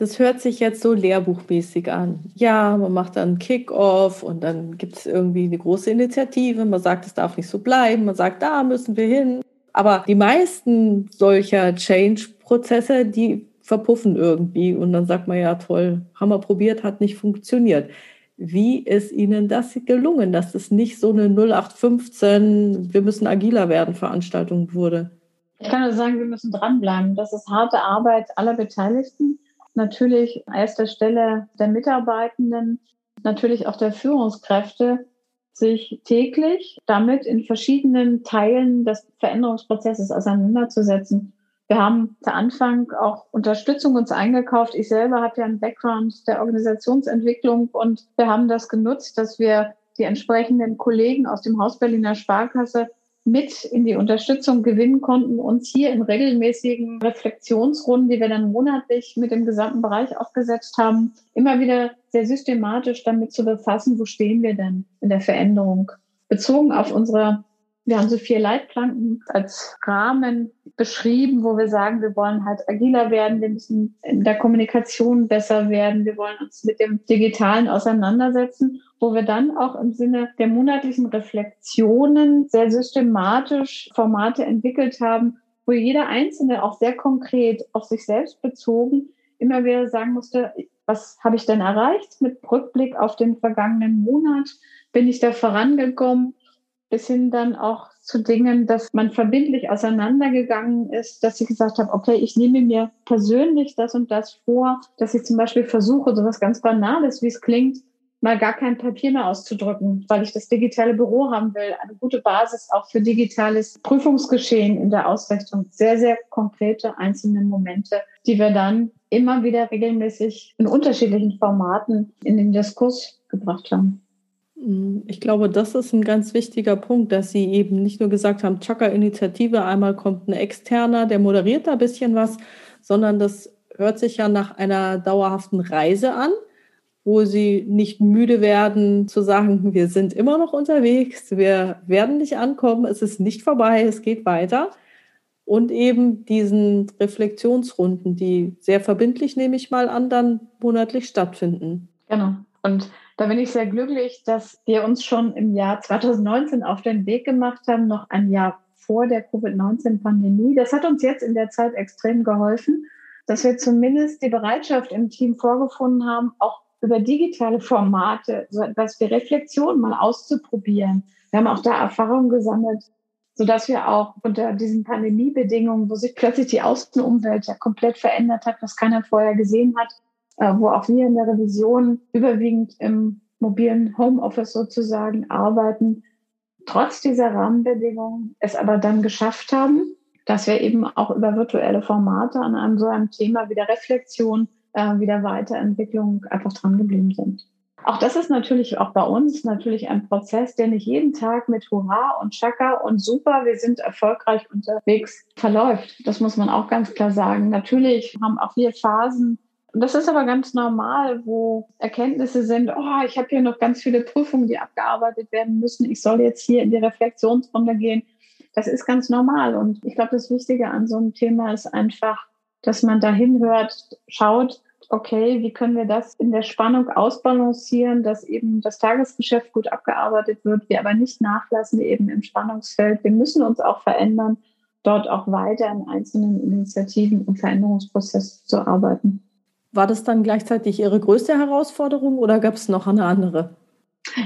Das hört sich jetzt so lehrbuchmäßig an. Ja, man macht dann Kick-off und dann gibt es irgendwie eine große Initiative. Man sagt, es darf nicht so bleiben. Man sagt, da müssen wir hin. Aber die meisten solcher Change-Prozesse, die verpuffen irgendwie und dann sagt man ja toll, haben wir probiert, hat nicht funktioniert. Wie ist Ihnen das gelungen, dass es nicht so eine 0815, wir müssen agiler werden Veranstaltung wurde? Ich kann nur sagen, wir müssen dranbleiben. Das ist harte Arbeit aller Beteiligten. Natürlich erster Stelle der Mitarbeitenden, natürlich auch der Führungskräfte, sich täglich damit in verschiedenen Teilen des Veränderungsprozesses auseinanderzusetzen. Wir haben zu Anfang auch Unterstützung uns eingekauft. Ich selber habe ja einen Background der Organisationsentwicklung und wir haben das genutzt, dass wir die entsprechenden Kollegen aus dem Haus Berliner Sparkasse mit in die Unterstützung gewinnen konnten, uns hier in regelmäßigen Reflexionsrunden, die wir dann monatlich mit dem gesamten Bereich aufgesetzt haben, immer wieder sehr systematisch damit zu befassen, wo stehen wir denn in der Veränderung. Bezogen auf unsere, wir haben so vier Leitplanken als Rahmen beschrieben, wo wir sagen, wir wollen halt agiler werden, wir müssen in der Kommunikation besser werden, wir wollen uns mit dem Digitalen auseinandersetzen wo wir dann auch im Sinne der monatlichen Reflexionen sehr systematisch Formate entwickelt haben, wo jeder Einzelne auch sehr konkret auf sich selbst bezogen immer wieder sagen musste, was habe ich denn erreicht mit Rückblick auf den vergangenen Monat? Bin ich da vorangekommen? Bis hin dann auch zu Dingen, dass man verbindlich auseinandergegangen ist, dass ich gesagt habe, okay, ich nehme mir persönlich das und das vor, dass ich zum Beispiel versuche, so was ganz Banales, wie es klingt, mal gar kein Papier mehr auszudrücken, weil ich das digitale Büro haben will. Eine gute Basis auch für digitales Prüfungsgeschehen in der Ausrichtung. Sehr, sehr konkrete einzelne Momente, die wir dann immer wieder regelmäßig in unterschiedlichen Formaten in den Diskurs gebracht haben. Ich glaube, das ist ein ganz wichtiger Punkt, dass Sie eben nicht nur gesagt haben, Chaka-Initiative, einmal kommt ein Externer, der moderiert da ein bisschen was, sondern das hört sich ja nach einer dauerhaften Reise an wo sie nicht müde werden zu sagen, wir sind immer noch unterwegs, wir werden nicht ankommen, es ist nicht vorbei, es geht weiter. Und eben diesen Reflexionsrunden, die sehr verbindlich, nehme ich mal an, dann monatlich stattfinden. Genau. Und da bin ich sehr glücklich, dass wir uns schon im Jahr 2019 auf den Weg gemacht haben, noch ein Jahr vor der Covid-19-Pandemie. Das hat uns jetzt in der Zeit extrem geholfen, dass wir zumindest die Bereitschaft im Team vorgefunden haben, auch über digitale Formate, so etwas wie Reflexion mal auszuprobieren. Wir haben auch da Erfahrungen gesammelt, sodass wir auch unter diesen Pandemiebedingungen, wo sich plötzlich die Außenumwelt ja komplett verändert hat, was keiner vorher gesehen hat, äh, wo auch wir in der Revision überwiegend im mobilen Homeoffice sozusagen arbeiten, trotz dieser Rahmenbedingungen es aber dann geschafft haben, dass wir eben auch über virtuelle Formate an einem so einem Thema wie der Reflexion äh, wieder Weiterentwicklung einfach dran geblieben sind. Auch das ist natürlich auch bei uns natürlich ein Prozess, der nicht jeden Tag mit Hurra und Chaka und super, wir sind erfolgreich unterwegs verläuft. Das muss man auch ganz klar sagen. Natürlich haben auch wir Phasen, und das ist aber ganz normal, wo Erkenntnisse sind, oh, ich habe hier noch ganz viele Prüfungen, die abgearbeitet werden müssen. Ich soll jetzt hier in die Reflexionsrunde gehen. Das ist ganz normal. Und ich glaube, das Wichtige an so einem Thema ist einfach, dass man da hinhört, schaut, okay, wie können wir das in der Spannung ausbalancieren, dass eben das Tagesgeschäft gut abgearbeitet wird, wir aber nicht nachlassen eben im Spannungsfeld. Wir müssen uns auch verändern, dort auch weiter in einzelnen Initiativen und Veränderungsprozess zu arbeiten. War das dann gleichzeitig Ihre größte Herausforderung oder gab es noch eine andere?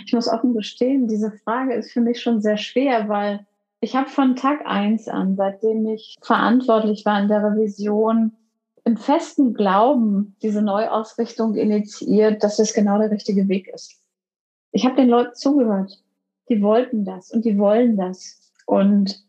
Ich muss offen gestehen, diese Frage ist für mich schon sehr schwer, weil ich habe von Tag eins an, seitdem ich verantwortlich war in der Revision, im festen Glauben diese Neuausrichtung initiiert, dass es genau der richtige Weg ist. Ich habe den Leuten zugehört. Die wollten das und die wollen das. Und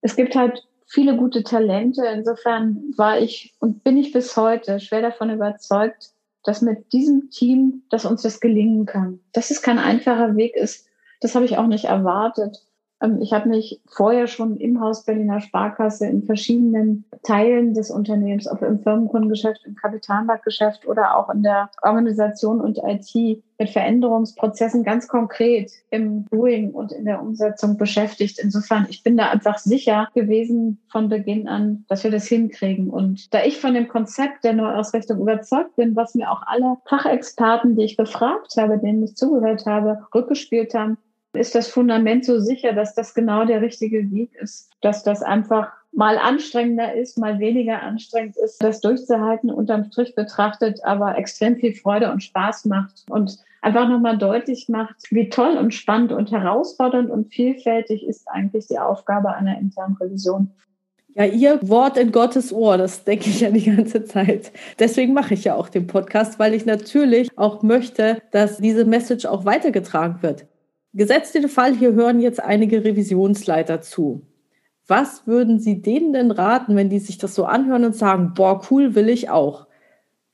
es gibt halt viele gute Talente. Insofern war ich und bin ich bis heute schwer davon überzeugt, dass mit diesem Team, dass uns das gelingen kann. Dass es kein einfacher Weg ist, das habe ich auch nicht erwartet. Ähm, ich habe mich vorher schon im Haus Berliner Sparkasse in verschiedenen Teilen des Unternehmens, ob im Firmenkundengeschäft, im Kapitalmarktgeschäft oder auch in der Organisation und IT mit Veränderungsprozessen ganz konkret im Doing und in der Umsetzung beschäftigt. Insofern, ich bin da einfach sicher gewesen von Beginn an, dass wir das hinkriegen. Und da ich von dem Konzept der Neuausrichtung überzeugt bin, was mir auch alle Fachexperten, die ich befragt habe, denen ich zugehört habe, rückgespielt haben, ist das Fundament so sicher, dass das genau der richtige Weg ist, dass das einfach mal anstrengender ist, mal weniger anstrengend ist, das durchzuhalten, unterm Strich betrachtet, aber extrem viel Freude und Spaß macht und einfach nochmal deutlich macht, wie toll und spannend und herausfordernd und vielfältig ist eigentlich die Aufgabe einer internen Revision. Ja, Ihr Wort in Gottes Ohr, das denke ich ja die ganze Zeit. Deswegen mache ich ja auch den Podcast, weil ich natürlich auch möchte, dass diese Message auch weitergetragen wird. Gesetzt den Fall, hier hören jetzt einige Revisionsleiter zu. Was würden Sie denen denn raten, wenn die sich das so anhören und sagen, boah, cool will ich auch?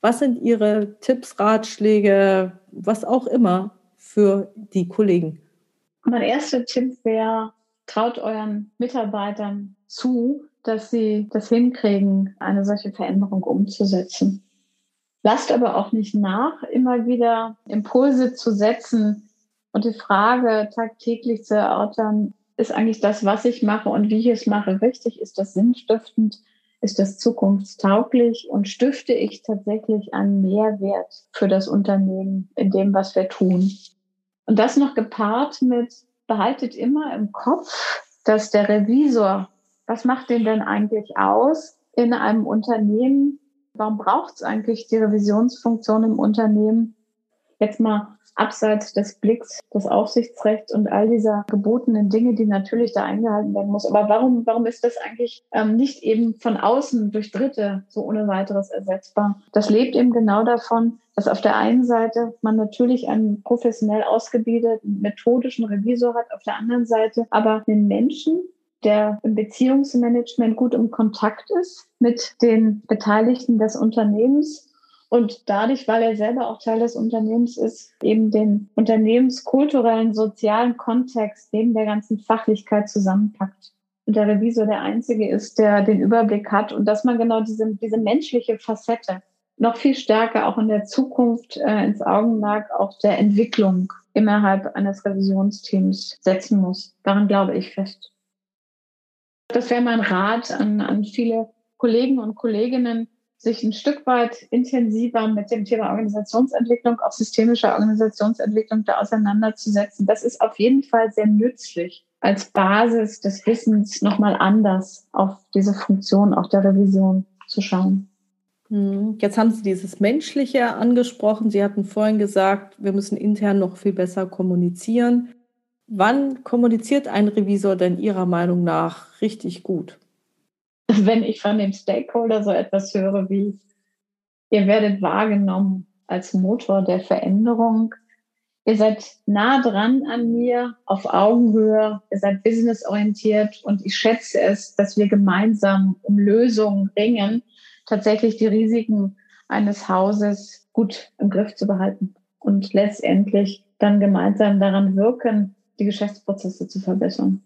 Was sind Ihre Tipps, Ratschläge, was auch immer für die Kollegen? Mein erster Tipp wäre, traut euren Mitarbeitern zu, dass sie das hinkriegen, eine solche Veränderung umzusetzen. Lasst aber auch nicht nach, immer wieder Impulse zu setzen, und die Frage tagtäglich zu erörtern, ist eigentlich das, was ich mache und wie ich es mache, richtig? Ist das sinnstiftend? Ist das zukunftstauglich? Und stifte ich tatsächlich einen Mehrwert für das Unternehmen in dem, was wir tun? Und das noch gepaart mit, behaltet immer im Kopf, dass der Revisor, was macht den denn eigentlich aus in einem Unternehmen? Warum braucht es eigentlich die Revisionsfunktion im Unternehmen? Jetzt mal abseits des Blicks des Aufsichtsrechts und all dieser gebotenen Dinge, die natürlich da eingehalten werden muss. Aber warum, warum ist das eigentlich ähm, nicht eben von außen durch Dritte so ohne weiteres ersetzbar? Das lebt eben genau davon, dass auf der einen Seite man natürlich einen professionell ausgebildeten, methodischen Revisor hat, auf der anderen Seite aber einen Menschen, der im Beziehungsmanagement gut im Kontakt ist mit den Beteiligten des Unternehmens und dadurch, weil er selber auch Teil des Unternehmens ist, eben den unternehmenskulturellen, sozialen Kontext neben der ganzen Fachlichkeit zusammenpackt. Und der Revisor der Einzige ist, der den Überblick hat und dass man genau diese, diese menschliche Facette noch viel stärker auch in der Zukunft äh, ins Augenmerk auch der Entwicklung innerhalb eines Revisionsteams setzen muss. Daran glaube ich fest. Das wäre mein Rat an, an viele Kollegen und Kolleginnen, sich ein Stück weit intensiver mit dem Thema Organisationsentwicklung, auch systemischer Organisationsentwicklung da auseinanderzusetzen. Das ist auf jeden Fall sehr nützlich als Basis des Wissens nochmal anders auf diese Funktion auch der Revision zu schauen. Hm, jetzt haben Sie dieses Menschliche angesprochen. Sie hatten vorhin gesagt, wir müssen intern noch viel besser kommunizieren. Wann kommuniziert ein Revisor denn Ihrer Meinung nach richtig gut? wenn ich von dem Stakeholder so etwas höre wie, ihr werdet wahrgenommen als Motor der Veränderung, ihr seid nah dran an mir, auf Augenhöhe, ihr seid businessorientiert und ich schätze es, dass wir gemeinsam um Lösungen ringen, tatsächlich die Risiken eines Hauses gut im Griff zu behalten und letztendlich dann gemeinsam daran wirken, die Geschäftsprozesse zu verbessern.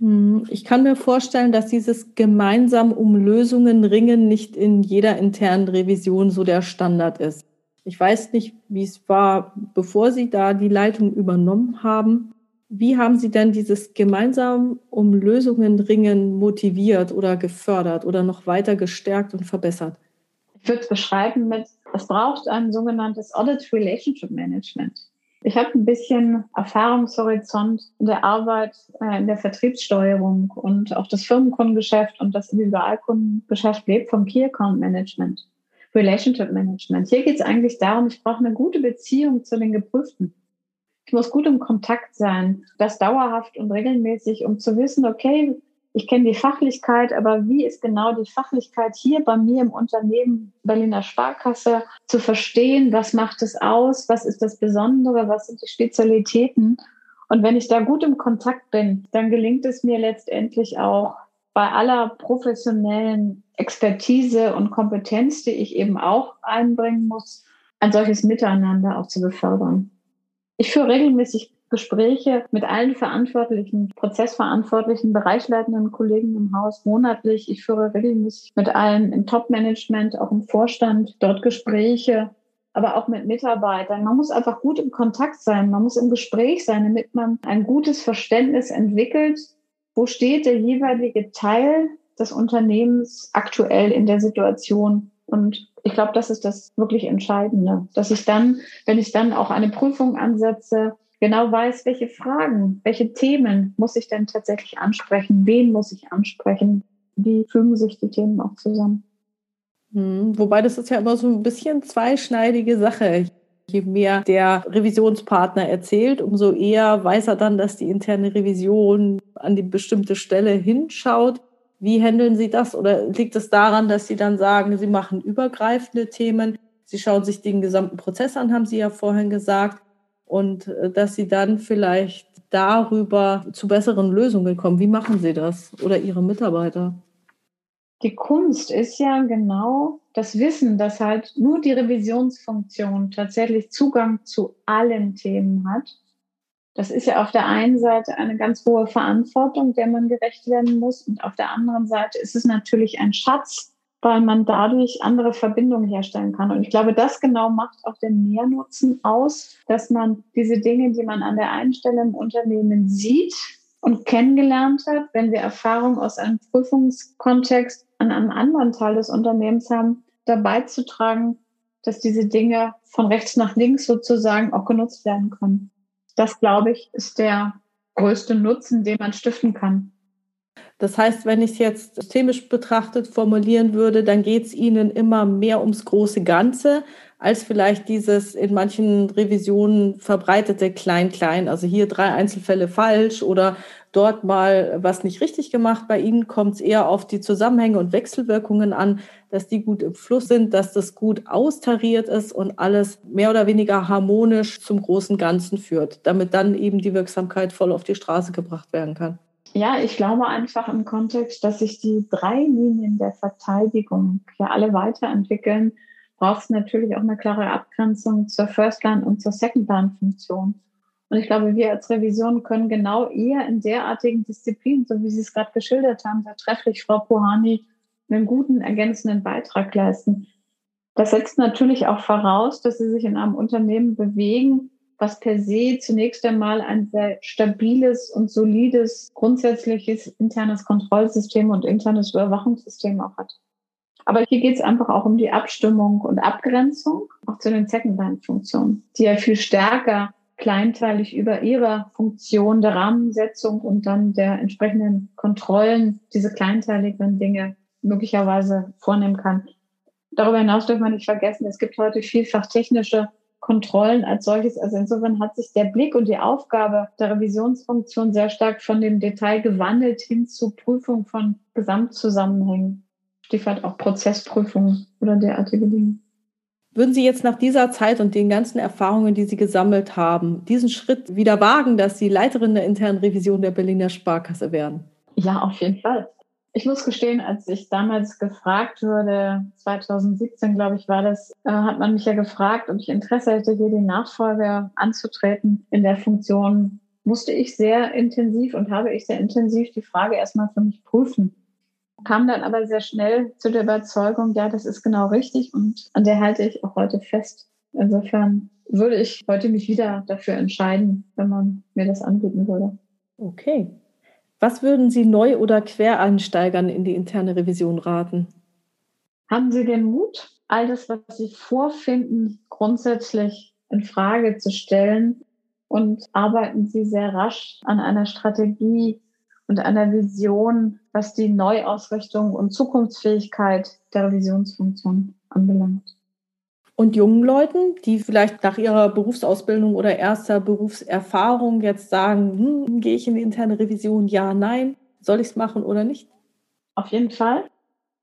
Hm, ich kann mir vorstellen, dass dieses gemeinsam um Lösungen ringen nicht in jeder internen Revision so der Standard ist. Ich weiß nicht, wie es war, bevor Sie da die Leitung übernommen haben. Wie haben Sie denn dieses gemeinsam um Lösungen ringen motiviert oder gefördert oder noch weiter gestärkt und verbessert? Ich würde es beschreiben mit, es braucht ein sogenanntes Audit Relationship Management. Ich habe ein bisschen Erfahrungshorizont in der Arbeit, äh, in der Vertriebssteuerung und auch das Firmenkundengeschäft und das Individualkundengeschäft lebt vom Key Account Management, Relationship Management. Hier geht es eigentlich darum, ich brauche eine gute Beziehung zu den Geprüften. Ich muss gut im Kontakt sein, das dauerhaft und regelmäßig, um zu wissen, okay, ich kenne die Fachlichkeit, aber wie ist genau die Fachlichkeit hier bei mir im Unternehmen Berliner Sparkasse zu verstehen? Was macht es aus? Was ist das Besondere? Was sind die Spezialitäten? Und wenn ich da gut im Kontakt bin, dann gelingt es mir letztendlich auch bei aller professionellen Expertise und Kompetenz, die ich eben auch einbringen muss, ein solches Miteinander auch zu befördern. Ich führe regelmäßig Gespräche mit allen verantwortlichen, prozessverantwortlichen, bereichsleitenden Kollegen im Haus monatlich. Ich führe regelmäßig mit allen im Top-Management, auch im Vorstand dort Gespräche, aber auch mit Mitarbeitern. Man muss einfach gut im Kontakt sein, man muss im Gespräch sein, damit man ein gutes Verständnis entwickelt. Wo steht der jeweilige Teil des Unternehmens aktuell in der Situation? Und ich glaube, das ist das wirklich Entscheidende, dass ich dann, wenn ich dann auch eine Prüfung ansetze, genau weiß, welche Fragen, welche Themen muss ich denn tatsächlich ansprechen, wen muss ich ansprechen, wie fügen sich die Themen auch zusammen. Hm, wobei das ist ja immer so ein bisschen zweischneidige Sache. Je mehr der Revisionspartner erzählt, umso eher weiß er dann, dass die interne Revision an die bestimmte Stelle hinschaut. Wie handeln Sie das? Oder liegt es daran, dass Sie dann sagen, Sie machen übergreifende Themen? Sie schauen sich den gesamten Prozess an, haben Sie ja vorhin gesagt und äh, dass sie dann vielleicht darüber zu besseren Lösungen kommen. Wie machen Sie das oder Ihre Mitarbeiter? Die Kunst ist ja genau das Wissen, dass halt nur die Revisionsfunktion tatsächlich Zugang zu allen Themen hat. Das ist ja auf der einen Seite eine ganz hohe Verantwortung, der man gerecht werden muss. Und auf der anderen Seite ist es natürlich ein Schatz, weil man dadurch andere Verbindungen herstellen kann. Und ich glaube, das genau macht auch den Mehrnutzen aus, dass man diese Dinge, die man an der einen Stelle im Unternehmen sieht und kennengelernt hat, wenn wir Erfahrung aus einem Prüfungskontext an einem anderen Teil des Unternehmens haben, dabei zu tragen, dass diese Dinge von rechts nach links sozusagen auch genutzt werden können. Das, glaube ich, ist der größte Nutzen, den man stiften kann. Das heißt, wenn ich es jetzt systemisch betrachtet formulieren würde, dann geht es Ihnen immer mehr ums große Ganze als vielleicht dieses in manchen Revisionen verbreitete Klein-Klein. Also hier drei Einzelfälle falsch oder dort mal was nicht richtig gemacht. Bei Ihnen kommt es eher auf die Zusammenhänge und Wechselwirkungen an, dass die gut im Fluss sind, dass das gut austariert ist und alles mehr oder weniger harmonisch zum großen Ganzen führt, damit dann eben die Wirksamkeit voll auf die Straße gebracht werden kann. Ja, ich glaube einfach im Kontext, dass sich die drei Linien der Verteidigung ja alle weiterentwickeln, braucht es natürlich auch eine klare Abgrenzung zur First-Line und zur Second-Line-Funktion. Und ich glaube, wir als Revision können genau eher in derartigen Disziplinen, so wie Sie es gerade geschildert haben, sehr trefflich, Frau Pohani, einen guten ergänzenden Beitrag leisten. Das setzt natürlich auch voraus, dass Sie sich in einem Unternehmen bewegen, was per se zunächst einmal ein sehr stabiles und solides, grundsätzliches internes Kontrollsystem und internes Überwachungssystem auch hat. Aber hier geht es einfach auch um die Abstimmung und Abgrenzung, auch zu den Second-Line-Funktionen, die ja viel stärker kleinteilig über ihre Funktion der Rahmensetzung und dann der entsprechenden Kontrollen diese kleinteiligen Dinge möglicherweise vornehmen kann. Darüber hinaus darf man nicht vergessen, es gibt heute vielfach technische Kontrollen als solches. Also insofern hat sich der Blick und die Aufgabe der Revisionsfunktion sehr stark von dem Detail gewandelt hin zur Prüfung von Gesamtzusammenhängen. Stichwort auch Prozessprüfungen oder derartige Dinge. Würden Sie jetzt nach dieser Zeit und den ganzen Erfahrungen, die Sie gesammelt haben, diesen Schritt wieder wagen, dass Sie Leiterin der internen Revision der Berliner Sparkasse werden? Ja, auf jeden Fall. Ich muss gestehen, als ich damals gefragt wurde, 2017 glaube ich war das, äh, hat man mich ja gefragt, ob ich Interesse hätte, hier die Nachfolge anzutreten in der Funktion. Musste ich sehr intensiv und habe ich sehr intensiv die Frage erstmal für mich prüfen. Kam dann aber sehr schnell zu der Überzeugung, ja, das ist genau richtig und an der halte ich auch heute fest. Insofern würde ich heute mich wieder dafür entscheiden, wenn man mir das anbieten würde. Okay, was würden Sie Neu- oder Quereinsteigern in die interne Revision raten? Haben Sie den Mut, all das, was Sie vorfinden, grundsätzlich in Frage zu stellen und arbeiten Sie sehr rasch an einer Strategie und einer Vision, was die Neuausrichtung und Zukunftsfähigkeit der Revisionsfunktion anbelangt. Und jungen Leuten, die vielleicht nach ihrer Berufsausbildung oder erster Berufserfahrung jetzt sagen, hm, gehe ich in die interne Revision? Ja, nein. Soll ich es machen oder nicht? Auf jeden Fall.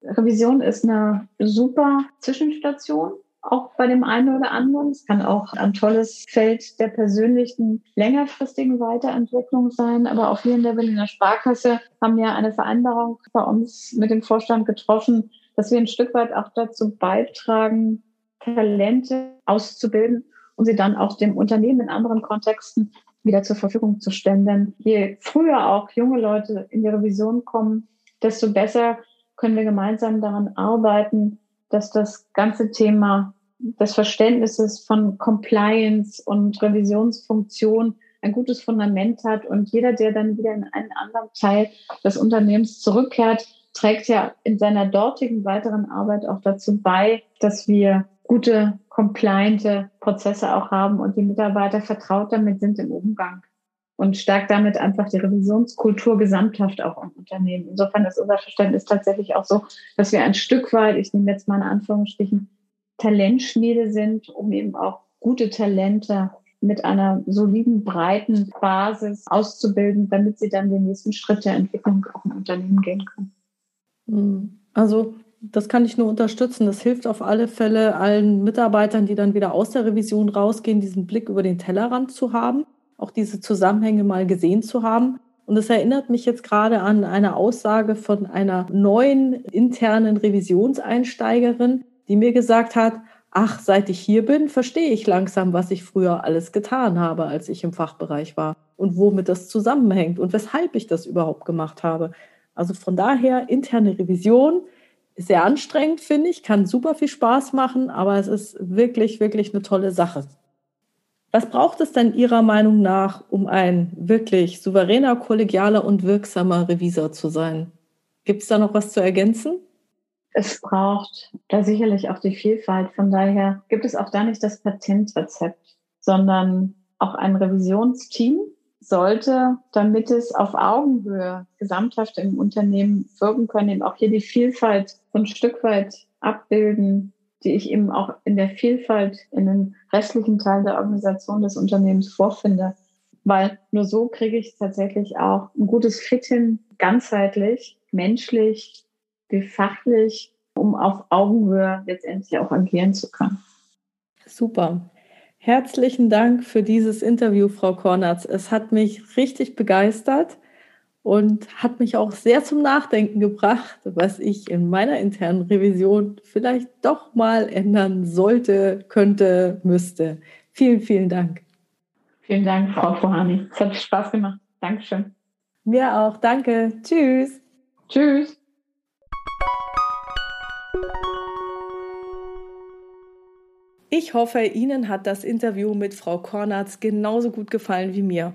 Revision ist eine super Zwischenstation, auch bei dem einen oder anderen. Es kann auch ein tolles Feld der persönlichen, längerfristigen Weiterentwicklung sein. Aber auch wir in der Berliner Sparkasse haben ja eine Vereinbarung bei uns mit dem Vorstand getroffen, dass wir ein Stück weit auch dazu beitragen, Talente auszubilden und sie dann auch dem Unternehmen in anderen Kontexten wieder zur Verfügung zu stellen. Denn je früher auch junge Leute in die Revision kommen, desto besser können wir gemeinsam daran arbeiten, dass das ganze Thema des Verständnisses von Compliance und Revisionsfunktion ein gutes Fundament hat und jeder, der dann wieder in einen anderen Teil des Unternehmens zurückkehrt, trägt ja in seiner dortigen weiteren Arbeit auch dazu bei, dass wir gute, compliante Prozesse auch haben und die Mitarbeiter vertraut damit sind im Umgang und stärkt damit einfach die Revisionskultur gesamthaft auch im Unternehmen. Insofern ist unser Verständnis tatsächlich auch so, dass wir ein Stück weit, ich nehme jetzt mal in Anführungsstrichen, Talentschmiede sind, um eben auch gute Talente mit einer soliden, breiten Basis auszubilden, damit sie dann den nächsten Schritt der Entwicklung auch im Unternehmen gehen können. Hm. Also das kann ich nur unterstützen. Das hilft auf alle Fälle allen Mitarbeitern, die dann wieder aus der Revision rausgehen, diesen Blick über den Tellerrand zu haben, auch diese Zusammenhänge mal gesehen zu haben. Und es erinnert mich jetzt gerade an eine Aussage von einer neuen internen Revisionseinsteigerin, die mir gesagt hat, ach, seit ich hier bin, verstehe ich langsam, was ich früher alles getan habe, als ich im Fachbereich war und womit das zusammenhängt und weshalb ich das überhaupt gemacht habe. Also von daher interne Revision sehr anstrengend, finde ich, kann super viel Spaß machen, aber es ist wirklich, wirklich eine tolle Sache. Was braucht es denn Ihrer Meinung nach, um ein wirklich souveräner, kollegialer und wirksamer Revisor zu sein? Gibt es da noch was zu ergänzen? Es braucht da sicherlich auch die Vielfalt. Von daher gibt es auch da nicht das Patentrezept, sondern auch ein Revisionsteam, sollte, damit es auf Augenhöhe gesamthaft im Unternehmen wirken können, eben auch hier die Vielfalt so ein Stück weit abbilden, die ich eben auch in der Vielfalt in den restlichen Teilen der Organisation des Unternehmens vorfinde. Weil nur so kriege ich tatsächlich auch ein gutes Fit hin, ganzheitlich, menschlich, wie fachlich, um auf Augenhöhe letztendlich auch agieren zu können. Super. Herzlichen Dank für dieses Interview, Frau Kornatz. Es hat mich richtig begeistert und hat mich auch sehr zum Nachdenken gebracht, was ich in meiner internen Revision vielleicht doch mal ändern sollte, könnte, müsste. Vielen, vielen Dank. Vielen Dank, Frau Pohani. Es hat Spaß gemacht. Dankeschön. Mir auch. Danke. Tschüss. Tschüss. Ich hoffe, Ihnen hat das Interview mit Frau Kornatz genauso gut gefallen wie mir.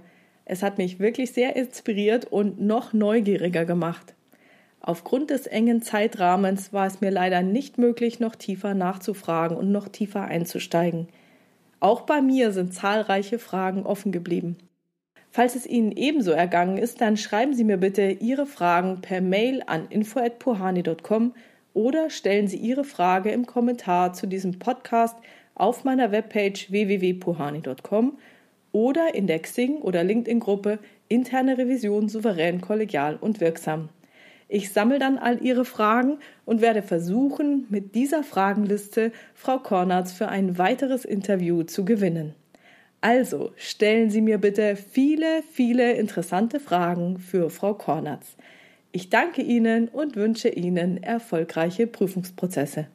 Es hat mich wirklich sehr inspiriert und noch neugieriger gemacht. Aufgrund des engen Zeitrahmens war es mir leider nicht möglich, noch tiefer nachzufragen und noch tiefer einzusteigen. Auch bei mir sind zahlreiche Fragen offen geblieben. Falls es Ihnen ebenso ergangen ist, dann schreiben Sie mir bitte Ihre Fragen per Mail an info@puhani.com oder stellen Sie Ihre Frage im Kommentar zu diesem Podcast auf meiner Webpage www.puhani.com oder in der Xing- oder LinkedIn-Gruppe Interne Revision souverän, kollegial und wirksam. Ich sammle dann all Ihre Fragen und werde versuchen, mit dieser Fragenliste Frau Kornatz für ein weiteres Interview zu gewinnen. Also stellen Sie mir bitte viele, viele interessante Fragen für Frau Kornatz. Ich danke Ihnen und wünsche Ihnen erfolgreiche Prüfungsprozesse.